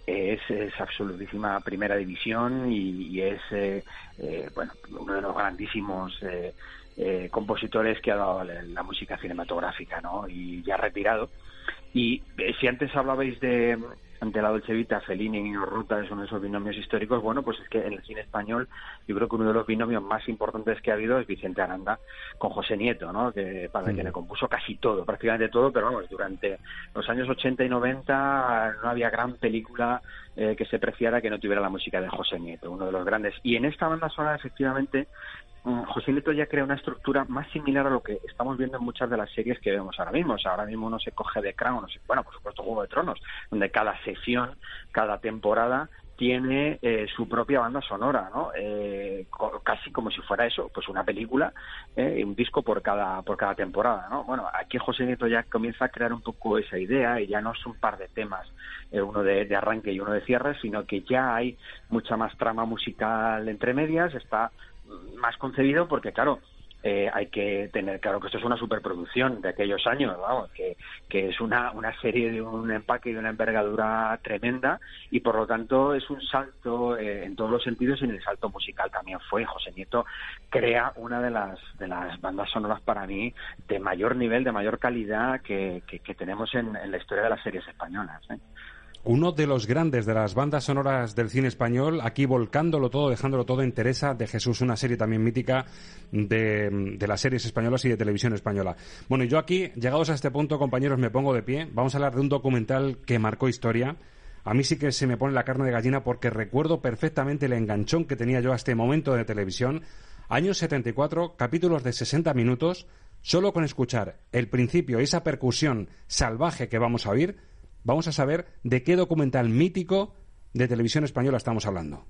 es, es absolutísima primera división y, es eh, eh, bueno uno de los grandísimos eh, eh, compositores que ha dado la, música cinematográfica, ¿no? Y ya retirado. Y eh, si antes hablabais de, ante la Dolce Vita, Fellini y Rota es uno de esos binomios históricos, bueno, pues es que en el cine español yo creo que uno de los binomios más importantes que ha habido es Vicente Aranda con José Nieto, ¿no? Que para quien le compuso casi todo, prácticamente todo, pero vamos, durante los años 80 y 90 no había gran película eh, que se preciara que no tuviera la música de José Nieto, uno de los grandes. Y en esta banda sonora, efectivamente, Mm, José Nieto ya crea una estructura más similar a lo que estamos viendo en muchas de las series que vemos ahora mismo. O sea, ahora mismo uno se coge de Crown, bueno, por supuesto Juego de Tronos, donde cada sesión, cada temporada tiene eh, su propia banda sonora, ¿no? Eh, casi como si fuera eso, pues una película, eh, un disco por cada por cada temporada, ¿no? Bueno, aquí José Nieto ya comienza a crear un poco esa idea y ya no es un par de temas, uno de, de, arranque y uno de cierre, sino que ya hay mucha más trama musical entre medias, está más concebido porque, claro, eh, hay que tener claro que esto es una superproducción de aquellos años, vamos, que, que es una, una serie de un empaque y de una envergadura tremenda y por lo tanto es un salto eh, en todos los sentidos y en el salto musical también fue. José Nieto crea una de las, de las bandas sonoras para mí de mayor nivel, de mayor calidad que, que, tenemos en, la historia de las series españolas. ¿eh? Uno de los grandes de las bandas sonoras del cine español, aquí volcándolo todo, dejándolo todo en Teresa de Jesús, una serie también mítica de, las series españolas y de televisión española. Bueno, yo aquí, llegados a este punto, compañeros, me pongo de pie. Vamos a hablar de un documental que marcó historia. A mí sí que se me pone la carne de gallina porque recuerdo perfectamente el enganchón que tenía yo a este momento de televisión. Años 74, capítulos de 60 minutos, solo con escuchar el principio, esa percusión salvaje que vamos a oír, vamos a saber de qué documental mítico de televisión española estamos hablando.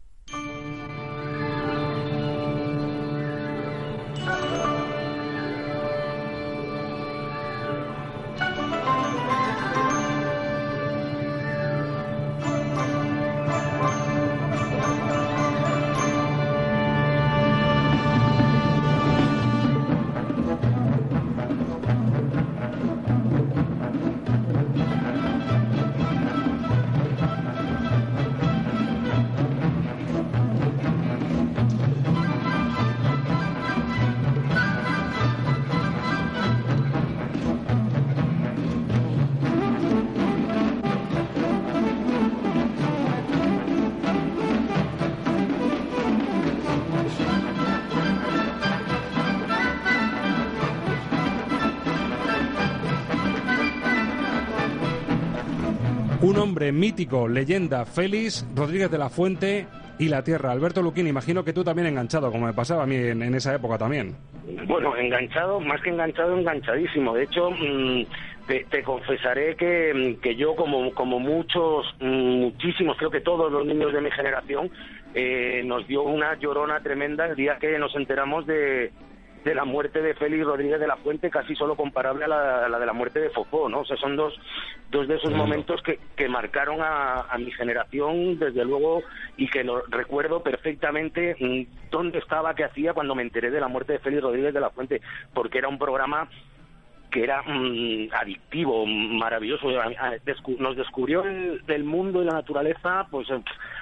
Mítico, leyenda, Félix Rodríguez de la Fuente y la Tierra. Alberto Luquín, imagino que tú también enganchado, como me pasaba a mí en, esa época también. Bueno, enganchado, más que enganchado, enganchadísimo. De hecho, mm, te, confesaré que, mm, que, yo, como, como muchos, mm, muchísimos, creo que todos los niños de mi generación, eh, nos dio una llorona tremenda el día que nos enteramos de, de la muerte de Félix Rodríguez de la Fuente casi solo comparable a la, de la muerte de Fofó, ¿no? O sea, son dos, dos de esos momentos que, que marcaron a, mi generación, desde luego, y que lo recuerdo perfectamente mm, dónde estaba, qué hacía cuando me enteré de la muerte de Félix Rodríguez de la Fuente, porque era un programa que era mm, adictivo, maravilloso. Nos descubrió el, el mundo y la naturaleza pues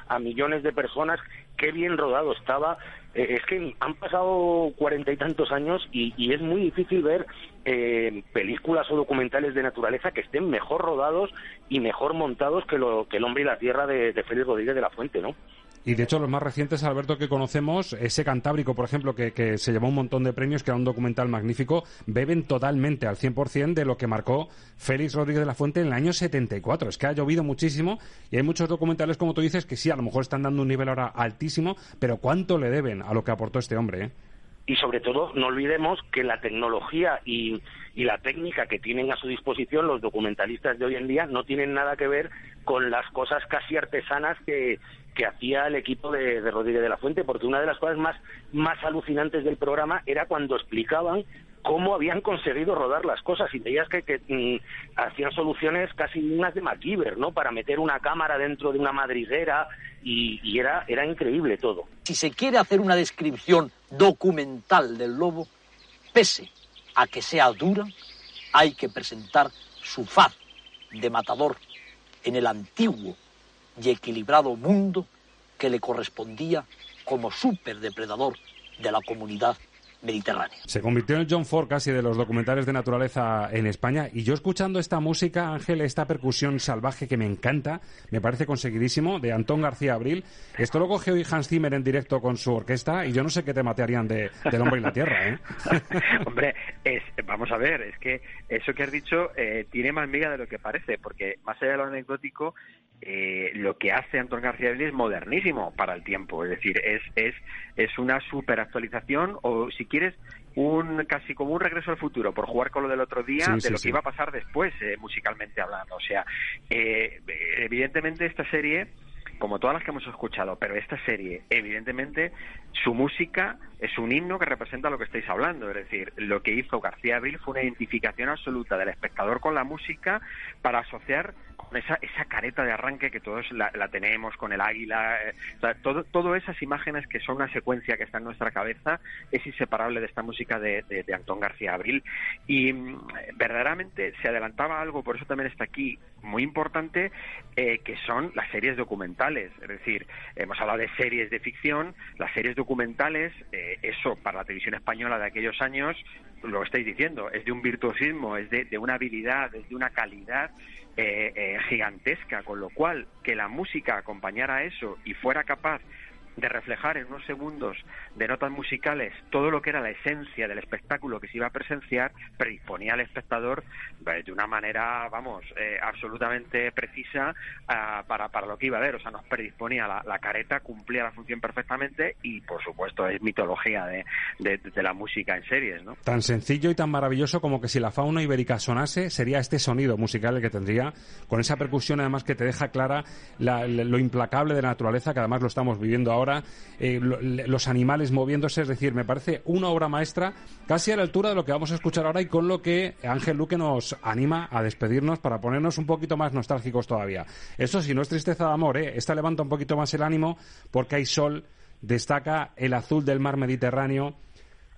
a millones de personas. Qué bien rodado estaba eh, es que han pasado cuarenta y tantos años y, es muy difícil ver eh, películas o documentales de naturaleza que estén mejor rodados y mejor montados que, lo, que El hombre y la tierra de, de Félix Rodríguez de la Fuente, ¿no? Y de hecho, los más recientes, Alberto, que conocemos, ese Cantábrico, por ejemplo, que, se llevó un montón de premios, que era un documental magnífico, beben totalmente al 100% de lo que marcó Félix Rodríguez de la Fuente en el año 74. Es que ha llovido muchísimo y hay muchos documentales, como tú dices, que sí, a lo mejor están dando un nivel ahora altísimo, pero ¿cuánto le deben a lo que aportó este hombre? Eh? Y sobre todo, no olvidemos que la tecnología y, y la técnica que tienen a su disposición los documentalistas de hoy en día no tienen nada que ver con las cosas casi artesanas que, que hacía el equipo de, Rodríguez de la Fuente, porque una de las cosas más, más alucinantes del programa era cuando explicaban cómo habían conseguido rodar las cosas y veías que, que mm, hacían soluciones casi unas de MacGyver, ¿no? Para meter una cámara dentro de una madriguera y, y, era, era increíble todo. Si se quiere hacer una descripción documental del lobo, pese a que sea dura, hay que presentar su faz de matador en el antiguo y equilibrado mundo que le correspondía como superdepredador de la comunidad mediterránea. Se convirtió en John Ford casi de los documentales de naturaleza en España y yo escuchando esta música, Ángel, esta percusión salvaje que me encanta, me parece conseguidísimo, de Antón García Abril, esto lo coge hoy Hans Zimmer en directo con su orquesta y yo no sé qué te matearían de, del hombre y la tierra, ¿eh? [LAUGHS] Hombre, es, vamos a ver, es que eso que has dicho eh, tiene más miga de lo que parece, porque más allá de lo anecdótico, eh, lo que hace Antón García Abril es modernísimo para el tiempo, es decir, es, es, es una super actualización o si quieres un casi como un regreso al futuro por jugar con lo del otro día de lo que iba a pasar después eh, musicalmente hablando, o sea, eh, evidentemente esta serie como todas las que hemos escuchado, pero esta serie, evidentemente, su música es un himno que representa lo que estáis hablando. Es decir, lo que hizo García Abril fue una identificación absoluta del espectador con la música para asociar con esa, esa careta de arranque que todos la, tenemos, con el águila, eh, todo, todas esas imágenes que son una secuencia que está en nuestra cabeza, es inseparable de esta música de, de, Antón García Abril. Y mm, verdaderamente se adelantaba algo, por eso también está aquí, muy importante, eh, que son las series documentales. Es decir, hemos hablado de series de ficción, las series documentales, eh, eso para la televisión española de aquellos años, lo estáis diciendo, es de un virtuosismo, es de, una habilidad, es de una calidad eh, gigantesca, con lo cual que la música acompañara eso y fuera capaz de reflejar en unos segundos de notas musicales todo lo que era la esencia del espectáculo que se iba a presenciar, predisponía al espectador eh, de una manera, vamos, eh, absolutamente precisa ah, para, para lo que iba a ver. O sea, nos predisponía la, careta, cumplía la función perfectamente y, por supuesto, es mitología de, de, la música en series, ¿no? Tan sencillo y tan maravilloso como que si la fauna ibérica sonase, sería este sonido musical el que tendría, con esa percusión además que te deja clara lo implacable de la naturaleza, que además lo estamos viviendo ahora eh, los animales moviéndose, es decir, me parece una obra maestra casi a la altura de lo que vamos a escuchar ahora y con lo que Ángel Luque nos anima a despedirnos para ponernos un poquito más nostálgicos todavía. Eso sí, no es tristeza de amor, ¿eh? esta levanta un poquito más el ánimo porque hay sol, destaca el azul del mar Mediterráneo,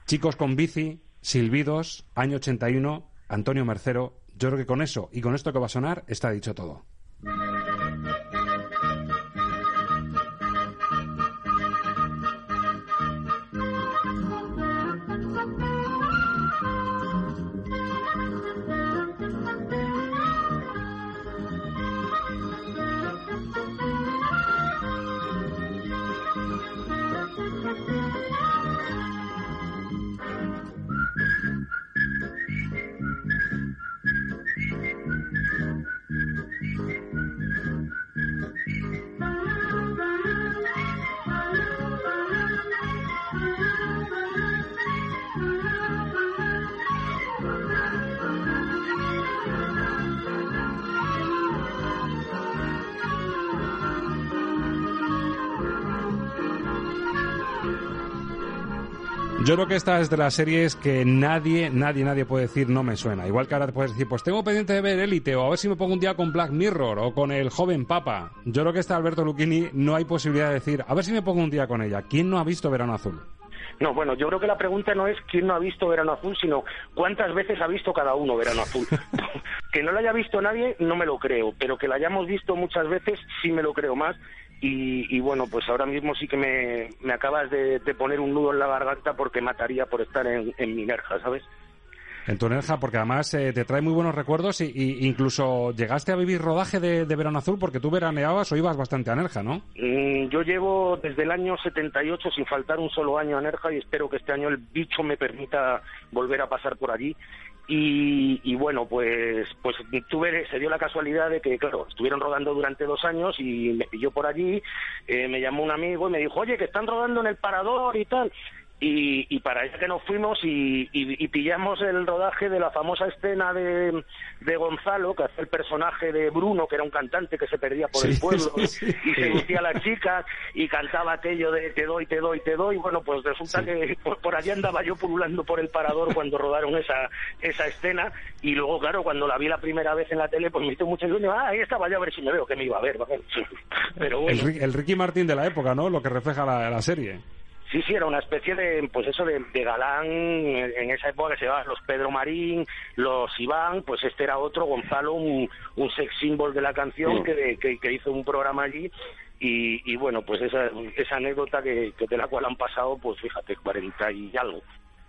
chicos con bici, silbidos, año 81, Antonio Mercero. Yo creo que con eso y con esto que va a sonar está dicho todo. Yo creo que esta es de las series que nadie, nadie, nadie puede decir no me suena. Igual que ahora te puedes decir, pues tengo pendiente de ver Élite o a ver si me pongo un día con Black Mirror o con El Joven Papa. Yo creo que esta Alberto Lucchini no hay posibilidad de decir, a ver si me pongo un día con ella. ¿Quién no ha visto Verano Azul? No, bueno, yo creo que la pregunta no es quién no ha visto Verano Azul, sino cuántas veces ha visto cada uno Verano Azul. [LAUGHS] que no la haya visto nadie, no me lo creo, pero que la hayamos visto muchas veces, sí me lo creo más. Y, bueno, pues ahora mismo sí que me, me acabas de, poner un nudo en la garganta porque mataría por estar en, en Minerja, ¿sabes? En tu Nerja, porque además eh, te trae muy buenos recuerdos y, incluso llegaste a vivir rodaje de, Verano Azul porque tú veraneabas o ibas bastante a Nerja, ¿no? Mm, yo llevo desde el año 78 sin faltar un solo año a Nerja y espero que este año el bicho me permita volver a pasar por allí y, bueno, pues, pues tuve, se dio la casualidad de que, claro, estuvieron rodando durante dos años y me pilló por allí, eh, me llamó un amigo y me dijo, oye, que están rodando en el parador y tal. Y, para allá que nos fuimos y, pillamos el rodaje de la famosa escena de, Gonzalo, que hace el personaje de Bruno, que era un cantante que se perdía por el pueblo y seducía a las chicas y cantaba aquello de te doy, te doy, te doy. Bueno, pues resulta que por, allá andaba yo pululando por el parador cuando rodaron esa, esa escena y luego, claro, cuando la vi la primera vez en la tele, pues me hizo mucho sueño, ah, ahí estaba yo a ver si me veo, que me iba a ver. [LAUGHS] Pero el, Ricky Martín de la época, ¿no? Lo que refleja la serie. Sí, sí, era una especie de, pues eso, de, galán en esa época que se llamaban los Pedro Marín, los Iván, pues este era otro, Gonzalo, un, sex symbol de la canción que, que, hizo un programa allí y, y bueno, pues esa, esa anécdota que, de la cual han pasado, pues fíjate, cuarenta y algo.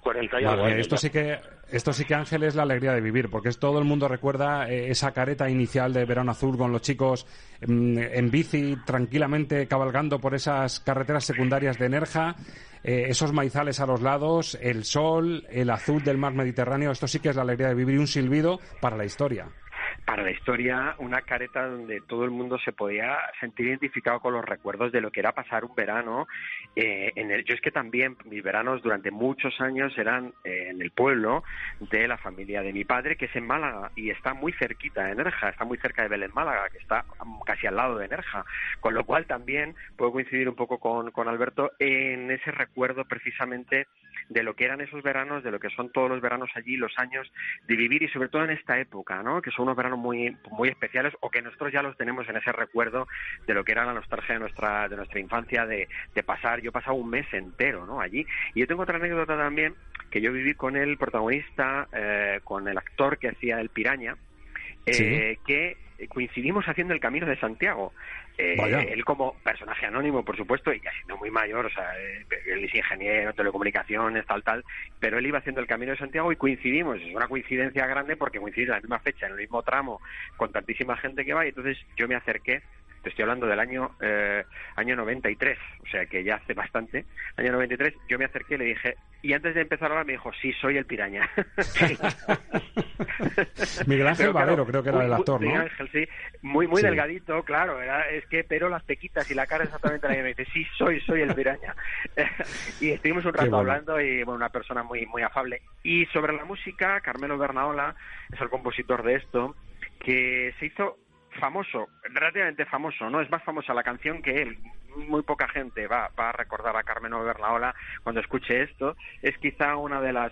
40 años. esto sí que esto sí que Ángel es la alegría de vivir, porque es, todo el mundo recuerda eh, esa careta inicial de Verano Azul con los chicos mm, en bici tranquilamente cabalgando por esas carreteras secundarias de Nerja, eh, esos maizales a los lados, el sol, el azul del mar Mediterráneo. Esto sí que es la alegría de vivir y un silbido para la historia para la historia una careta donde todo el mundo se podía sentir identificado con los recuerdos de lo que era pasar un verano. Eh, en el, yo es que también mis veranos durante muchos años eran eh, en el pueblo de la familia de mi padre, que es en Málaga y está muy cerquita de Nerja, está muy cerca de Belén Málaga, que está casi al lado de Nerja. Con lo cual también puedo coincidir un poco con, con Alberto en ese recuerdo precisamente de lo que eran esos veranos, de lo que son todos los veranos allí, los años de vivir y sobre todo en esta época, ¿no? Que son unos veranos muy, muy especiales o que nosotros ya los tenemos en ese recuerdo de lo que era la nostalgia de nuestra, de nuestra infancia, de, de pasar, yo he pasado un mes entero, ¿no? Allí. Y yo tengo otra anécdota también, que yo viví con el protagonista, eh, con el actor que hacía el Piraña, eh, que coincidimos haciendo el Camino de Santiago. Eh, él como personaje anónimo, por supuesto, y ya siendo muy mayor, o sea, eh, él es ingeniero, telecomunicaciones, tal, tal, pero él iba haciendo el Camino de Santiago y coincidimos. Es una coincidencia grande porque coincide en la misma fecha, en el mismo tramo, con tantísima gente que va, y entonces yo me acerqué te estoy hablando del año eh, año 93, o sea que ya hace bastante, año 93, yo me acerqué y le dije, y antes de empezar ahora me dijo, sí, soy el piraña. [LAUGHS] Miguel Ángel Valero creo que era el actor, ¿no? Miguel Ángel, sí, muy muy delgadito, claro, era, es que pero las pequitas y la cara exactamente la que me dice, sí, soy, soy el piraña. [LAUGHS] y estuvimos un rato hablando y bueno, una persona muy muy afable. Y sobre la música, Carmelo Bernaola es el compositor de esto, que se hizo famoso, relativamente famoso, ¿no? Es más famosa la canción que él. Muy poca gente va, va a recordar a Carmen Overlaola cuando escuche esto. Es quizá una de las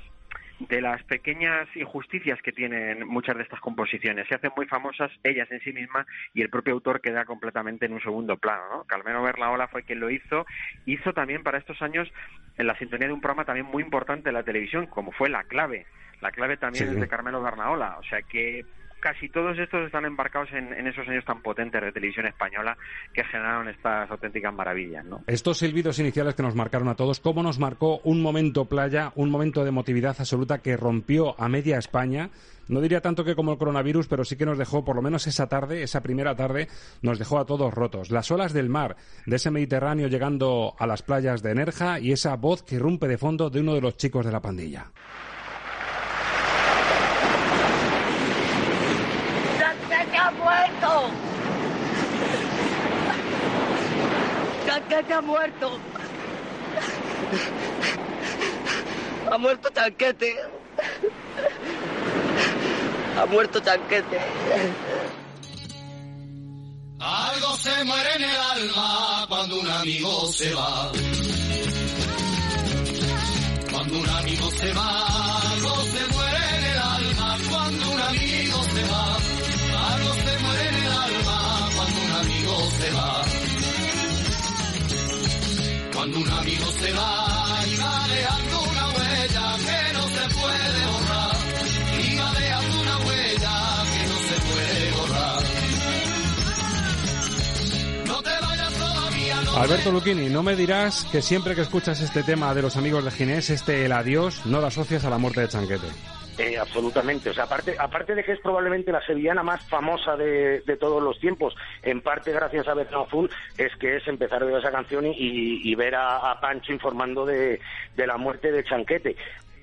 de las pequeñas injusticias que tienen muchas de estas composiciones. Se hacen muy famosas ellas en sí mismas y el propio autor queda completamente en un segundo plano. ¿no? Carmelo Berlaola fue quien lo hizo. Hizo también para estos años en la sintonía de un programa también muy importante de la televisión, como fue La Clave. La Clave también es de Carmelo Bernaola. O sea que casi todos estos están embarcados en, esos años tan potentes de televisión española que generaron estas auténticas maravillas. ¿no? Estos silbidos iniciales que nos marcaron a todos, ¿cómo nos marcó un momento playa, un momento de emotividad absoluta que rompió a media España? No diría tanto que como el coronavirus, pero sí que nos dejó, por lo menos esa tarde, esa primera tarde, nos dejó a todos rotos. Las olas del mar, de ese Mediterráneo llegando a las playas de Nerja y esa voz que irrumpe de fondo de uno de los chicos de la pandilla. Chanquete ha muerto. Ha muerto Chanquete. Ha muerto Chanquete. Algo se muere en el alma cuando un amigo se va. Cuando un amigo se va, se va. Cuando un amigo se va y va dejando una huella que no se puede borrar. Y va dejando una huella que no se puede borrar. No te vayas todavía, no Alberto Luchini, no me dirás que siempre que escuchas este tema de los amigos de Ginés, este el adiós, no lo asocias a la muerte de Chanquete. Eh, absolutamente. O sea, aparte, aparte de que es probablemente la sevillana más famosa de, todos los tiempos, en parte gracias a Betano Azul, es que es empezar a ver esa canción y, ver a, Pancho informando de, la muerte de Chanquete.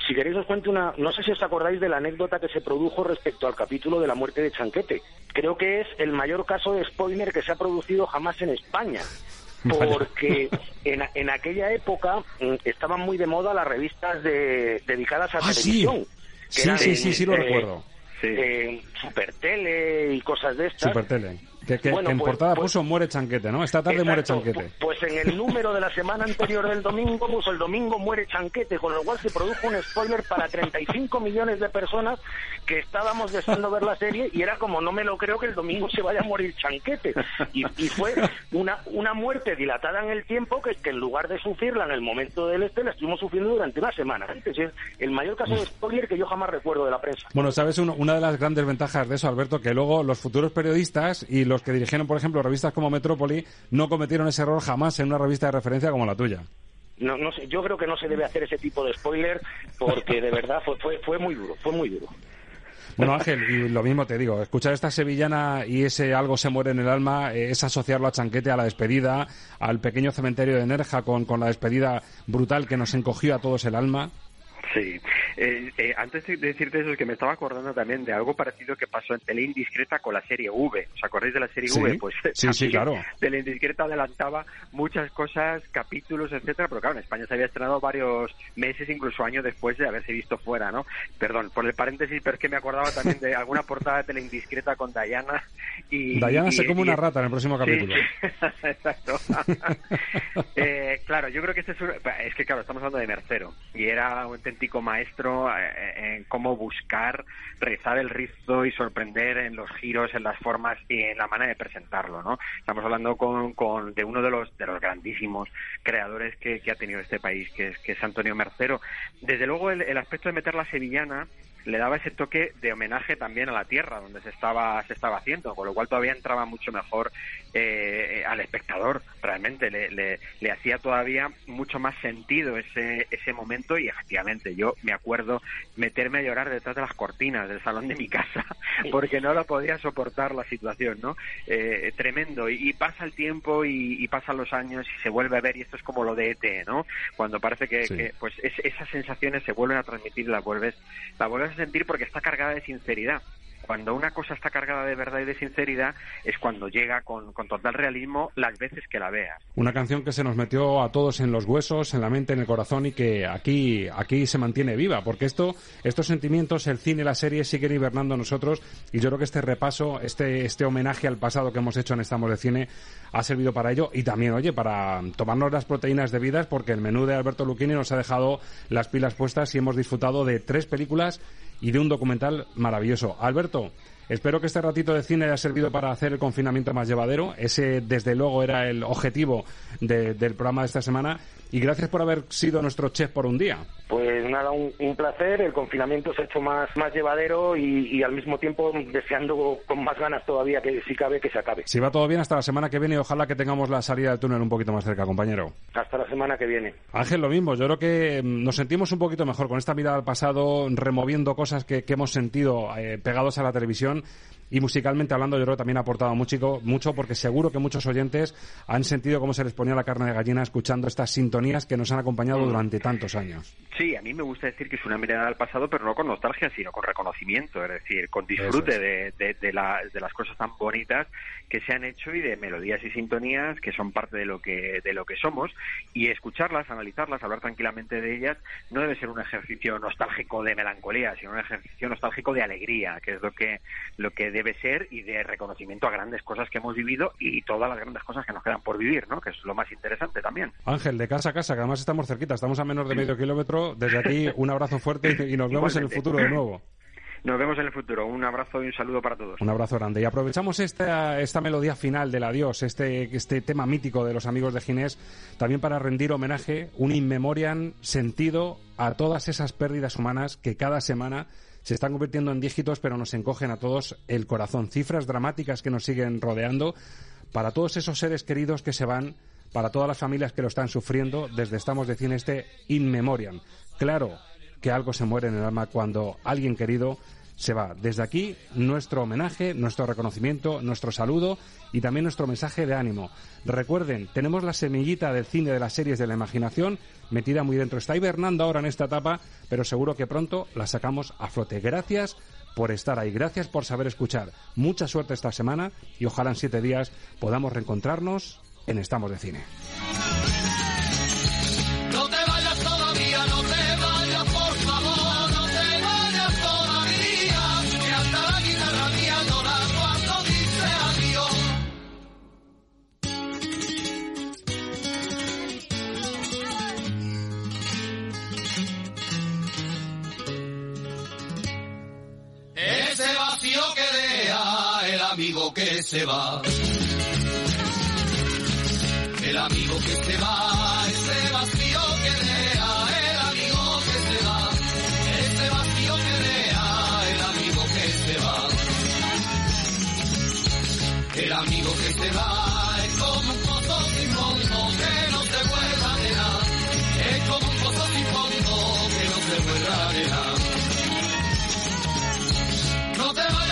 Si queréis os cuento una, no sé si os acordáis de la anécdota que se produjo respecto al capítulo de la muerte de Chanquete. Creo que es el mayor caso de spoiler que se ha producido jamás en España [LAUGHS] porque en, en, aquella época mm, estaban muy de moda las revistas de, dedicadas a ah, televisión. Sí, sí, sí, sí, lo recuerdo. Eh, Supertele y cosas de estas. Supertele. Que, en pues, portada pues puso Muere Chanquete, ¿no? Esta tarde muere Chanquete. Pues en el número de la semana anterior del domingo puso el domingo muere Chanquete, con lo cual se produjo un spoiler para 35 millones de personas que estábamos deseando ver la serie y era como no me lo creo que el domingo se vaya a morir Chanquete. Y, fue una, una muerte dilatada en el tiempo que, que en lugar de sufrirla en el momento del este la estuvimos sufriendo durante una semana. Es el mayor caso de spoiler que yo jamás recuerdo de la prensa. Bueno, sabes, una de las grandes ventajas de eso, Alberto, que luego los futuros periodistas y los que dirigieron, por ejemplo, revistas como Metrópoli, no cometieron ese error jamás en una revista de referencia como la tuya. No, no sé, yo creo que no se debe hacer ese tipo de spoiler porque de verdad fue, fue, fue muy duro, fue muy duro. Bueno, Ángel, y lo mismo te digo, escuchar esta sevillana y ese algo se muere en el alma eh, es asociarlo a Chanquete, a la despedida, al pequeño cementerio de Nerja con, con la despedida brutal que nos encogió a todos el alma. Sí. Eh, eh, antes de decirte eso, es que me estaba acordando también de algo parecido que pasó en Tele Indiscreta con la serie V. ¿Os acordáis de la serie Sí. V? Pues Sí, sí, [LAUGHS] claro. Tele Indiscreta adelantaba muchas cosas, capítulos, etcétera, pero claro, en España se había estrenado varios meses, incluso años después de haberse visto fuera, ¿no? Perdón, por el paréntesis, pero es que me acordaba también de alguna portada de Tele Indiscreta con Diana y... Diana y- se come y- una rata en el próximo Sí, capítulo. sí, [LAUGHS] exacto. [LAUGHS] Eh, claro, yo creo que este es, un- es que claro, estamos hablando de Mercero y era un auténtico maestro eh, en cómo buscar, rizar el rizo y sorprender en los giros, en las formas y en la manera de presentarlo, ¿no? Estamos hablando con, con- de uno de los de los grandísimos creadores que, ha tenido este país, que es que es Antonio Mercero. Desde luego el aspecto de meter la sevillana le daba ese toque de homenaje también a la tierra donde se estaba se estaba haciendo, con lo cual todavía entraba mucho mejor eh, al espectador, realmente le, le, le hacía todavía mucho más sentido ese, ese momento y efectivamente yo me acuerdo meterme a llorar detrás de las cortinas del salón de mi casa [LAUGHS] porque no lo podía soportar la situación, ¿no? Eh, tremendo y, y pasa el tiempo y, y pasan los años y se vuelve a ver y esto es como lo de ET, ¿no? Cuando parece que, Sí. que, pues es- esas sensaciones se vuelven a transmitir y las vuelves, las vuelves a sentir porque está cargada de sinceridad. Cuando una cosa está cargada de verdad y de sinceridad es cuando llega con, total realismo las veces que la veas. Una canción que se nos metió a todos en los huesos, en la mente, en el corazón y que aquí, aquí se mantiene viva, porque esto, estos sentimientos, el cine, la serie siguen hibernando nosotros y yo creo que este repaso, este, este homenaje al pasado que hemos hecho en Estamos de Cine ha servido para ello y también, oye, para tomarnos las proteínas debidas porque el menú de Alberto Lucchini nos ha dejado las pilas puestas y hemos disfrutado de tres películas y de un documental maravilloso. Alberto, Espero que este ratito de cine haya servido para hacer el confinamiento más llevadero. Ese, desde luego, era el objetivo de- del programa de esta semana. Y gracias por haber sido nuestro chef por un día. Pues nada, un, un placer. El confinamiento se ha hecho más, más llevadero y, y al mismo tiempo deseando con más ganas todavía que si cabe que se acabe. Si va todo bien, hasta la semana que viene. y Ojalá que tengamos la salida del túnel un poquito más cerca, compañero. Hasta la semana que viene. Ángel, lo mismo. Yo creo que mm, nos sentimos un poquito mejor con esta mirada al pasado, removiendo cosas que, que hemos sentido eh, pegados a la televisión. Y musicalmente hablando, yo creo que también ha aportado mucho, mucho, porque seguro que muchos oyentes han sentido cómo se les ponía la carne de gallina escuchando estas sintonías que nos han acompañado durante tantos años. Sí, a mí me gusta decir que es una mirada al pasado, pero no con nostalgia, sino con reconocimiento, es decir, con disfrute de, de, de la- de las cosas tan bonitas que se han hecho y de melodías y sintonías que son parte de lo que de lo que somos y escucharlas, analizarlas, hablar tranquilamente de ellas no debe ser un ejercicio nostálgico de melancolía, sino un ejercicio nostálgico de alegría, que es lo que lo que debe ser y de reconocimiento a grandes cosas que hemos vivido y todas las grandes cosas que nos quedan por vivir, ¿no? Que es lo más interesante también. Ángel, de casa a casa, que además estamos cerquita, estamos a menos de medio kilómetro. Desde aquí, un abrazo fuerte y, nos vemos en el futuro de nuevo. Nos vemos en el futuro. Un abrazo y un saludo para todos. Un abrazo grande. Y aprovechamos esta, esta melodía final del adiós, este, este tema mítico de los amigos de Ginés, también para rendir homenaje, un in memoriam sentido a todas esas pérdidas humanas que cada semana se están convirtiendo en dígitos, pero nos encogen a todos el corazón. Cifras dramáticas que nos siguen rodeando para todos esos seres queridos que se van, para todas las familias que lo están sufriendo, desde Estamos de Cine este in memoriam. Claro que algo se muere en el alma cuando alguien querido se va. Desde aquí, nuestro homenaje, nuestro reconocimiento, nuestro saludo y también nuestro mensaje de ánimo. Recuerden, tenemos la semillita del cine, de las series, de la imaginación metida muy dentro. Está hibernando ahora en esta etapa, pero seguro que pronto la sacamos a flote. Gracias por estar ahí, gracias por saber escuchar. Mucha suerte esta semana y ojalá en siete días podamos reencontrarnos en Estamos de Cine. amigo que se va. El amigo que se va, ese vacío que deja, el amigo que se va, ese vacío que deja, el amigo que se va. El amigo que se va es como un pozo sin fondo que no se vuelve arena, es como un pozo sin fondo que no se vuelve arena. No te vayas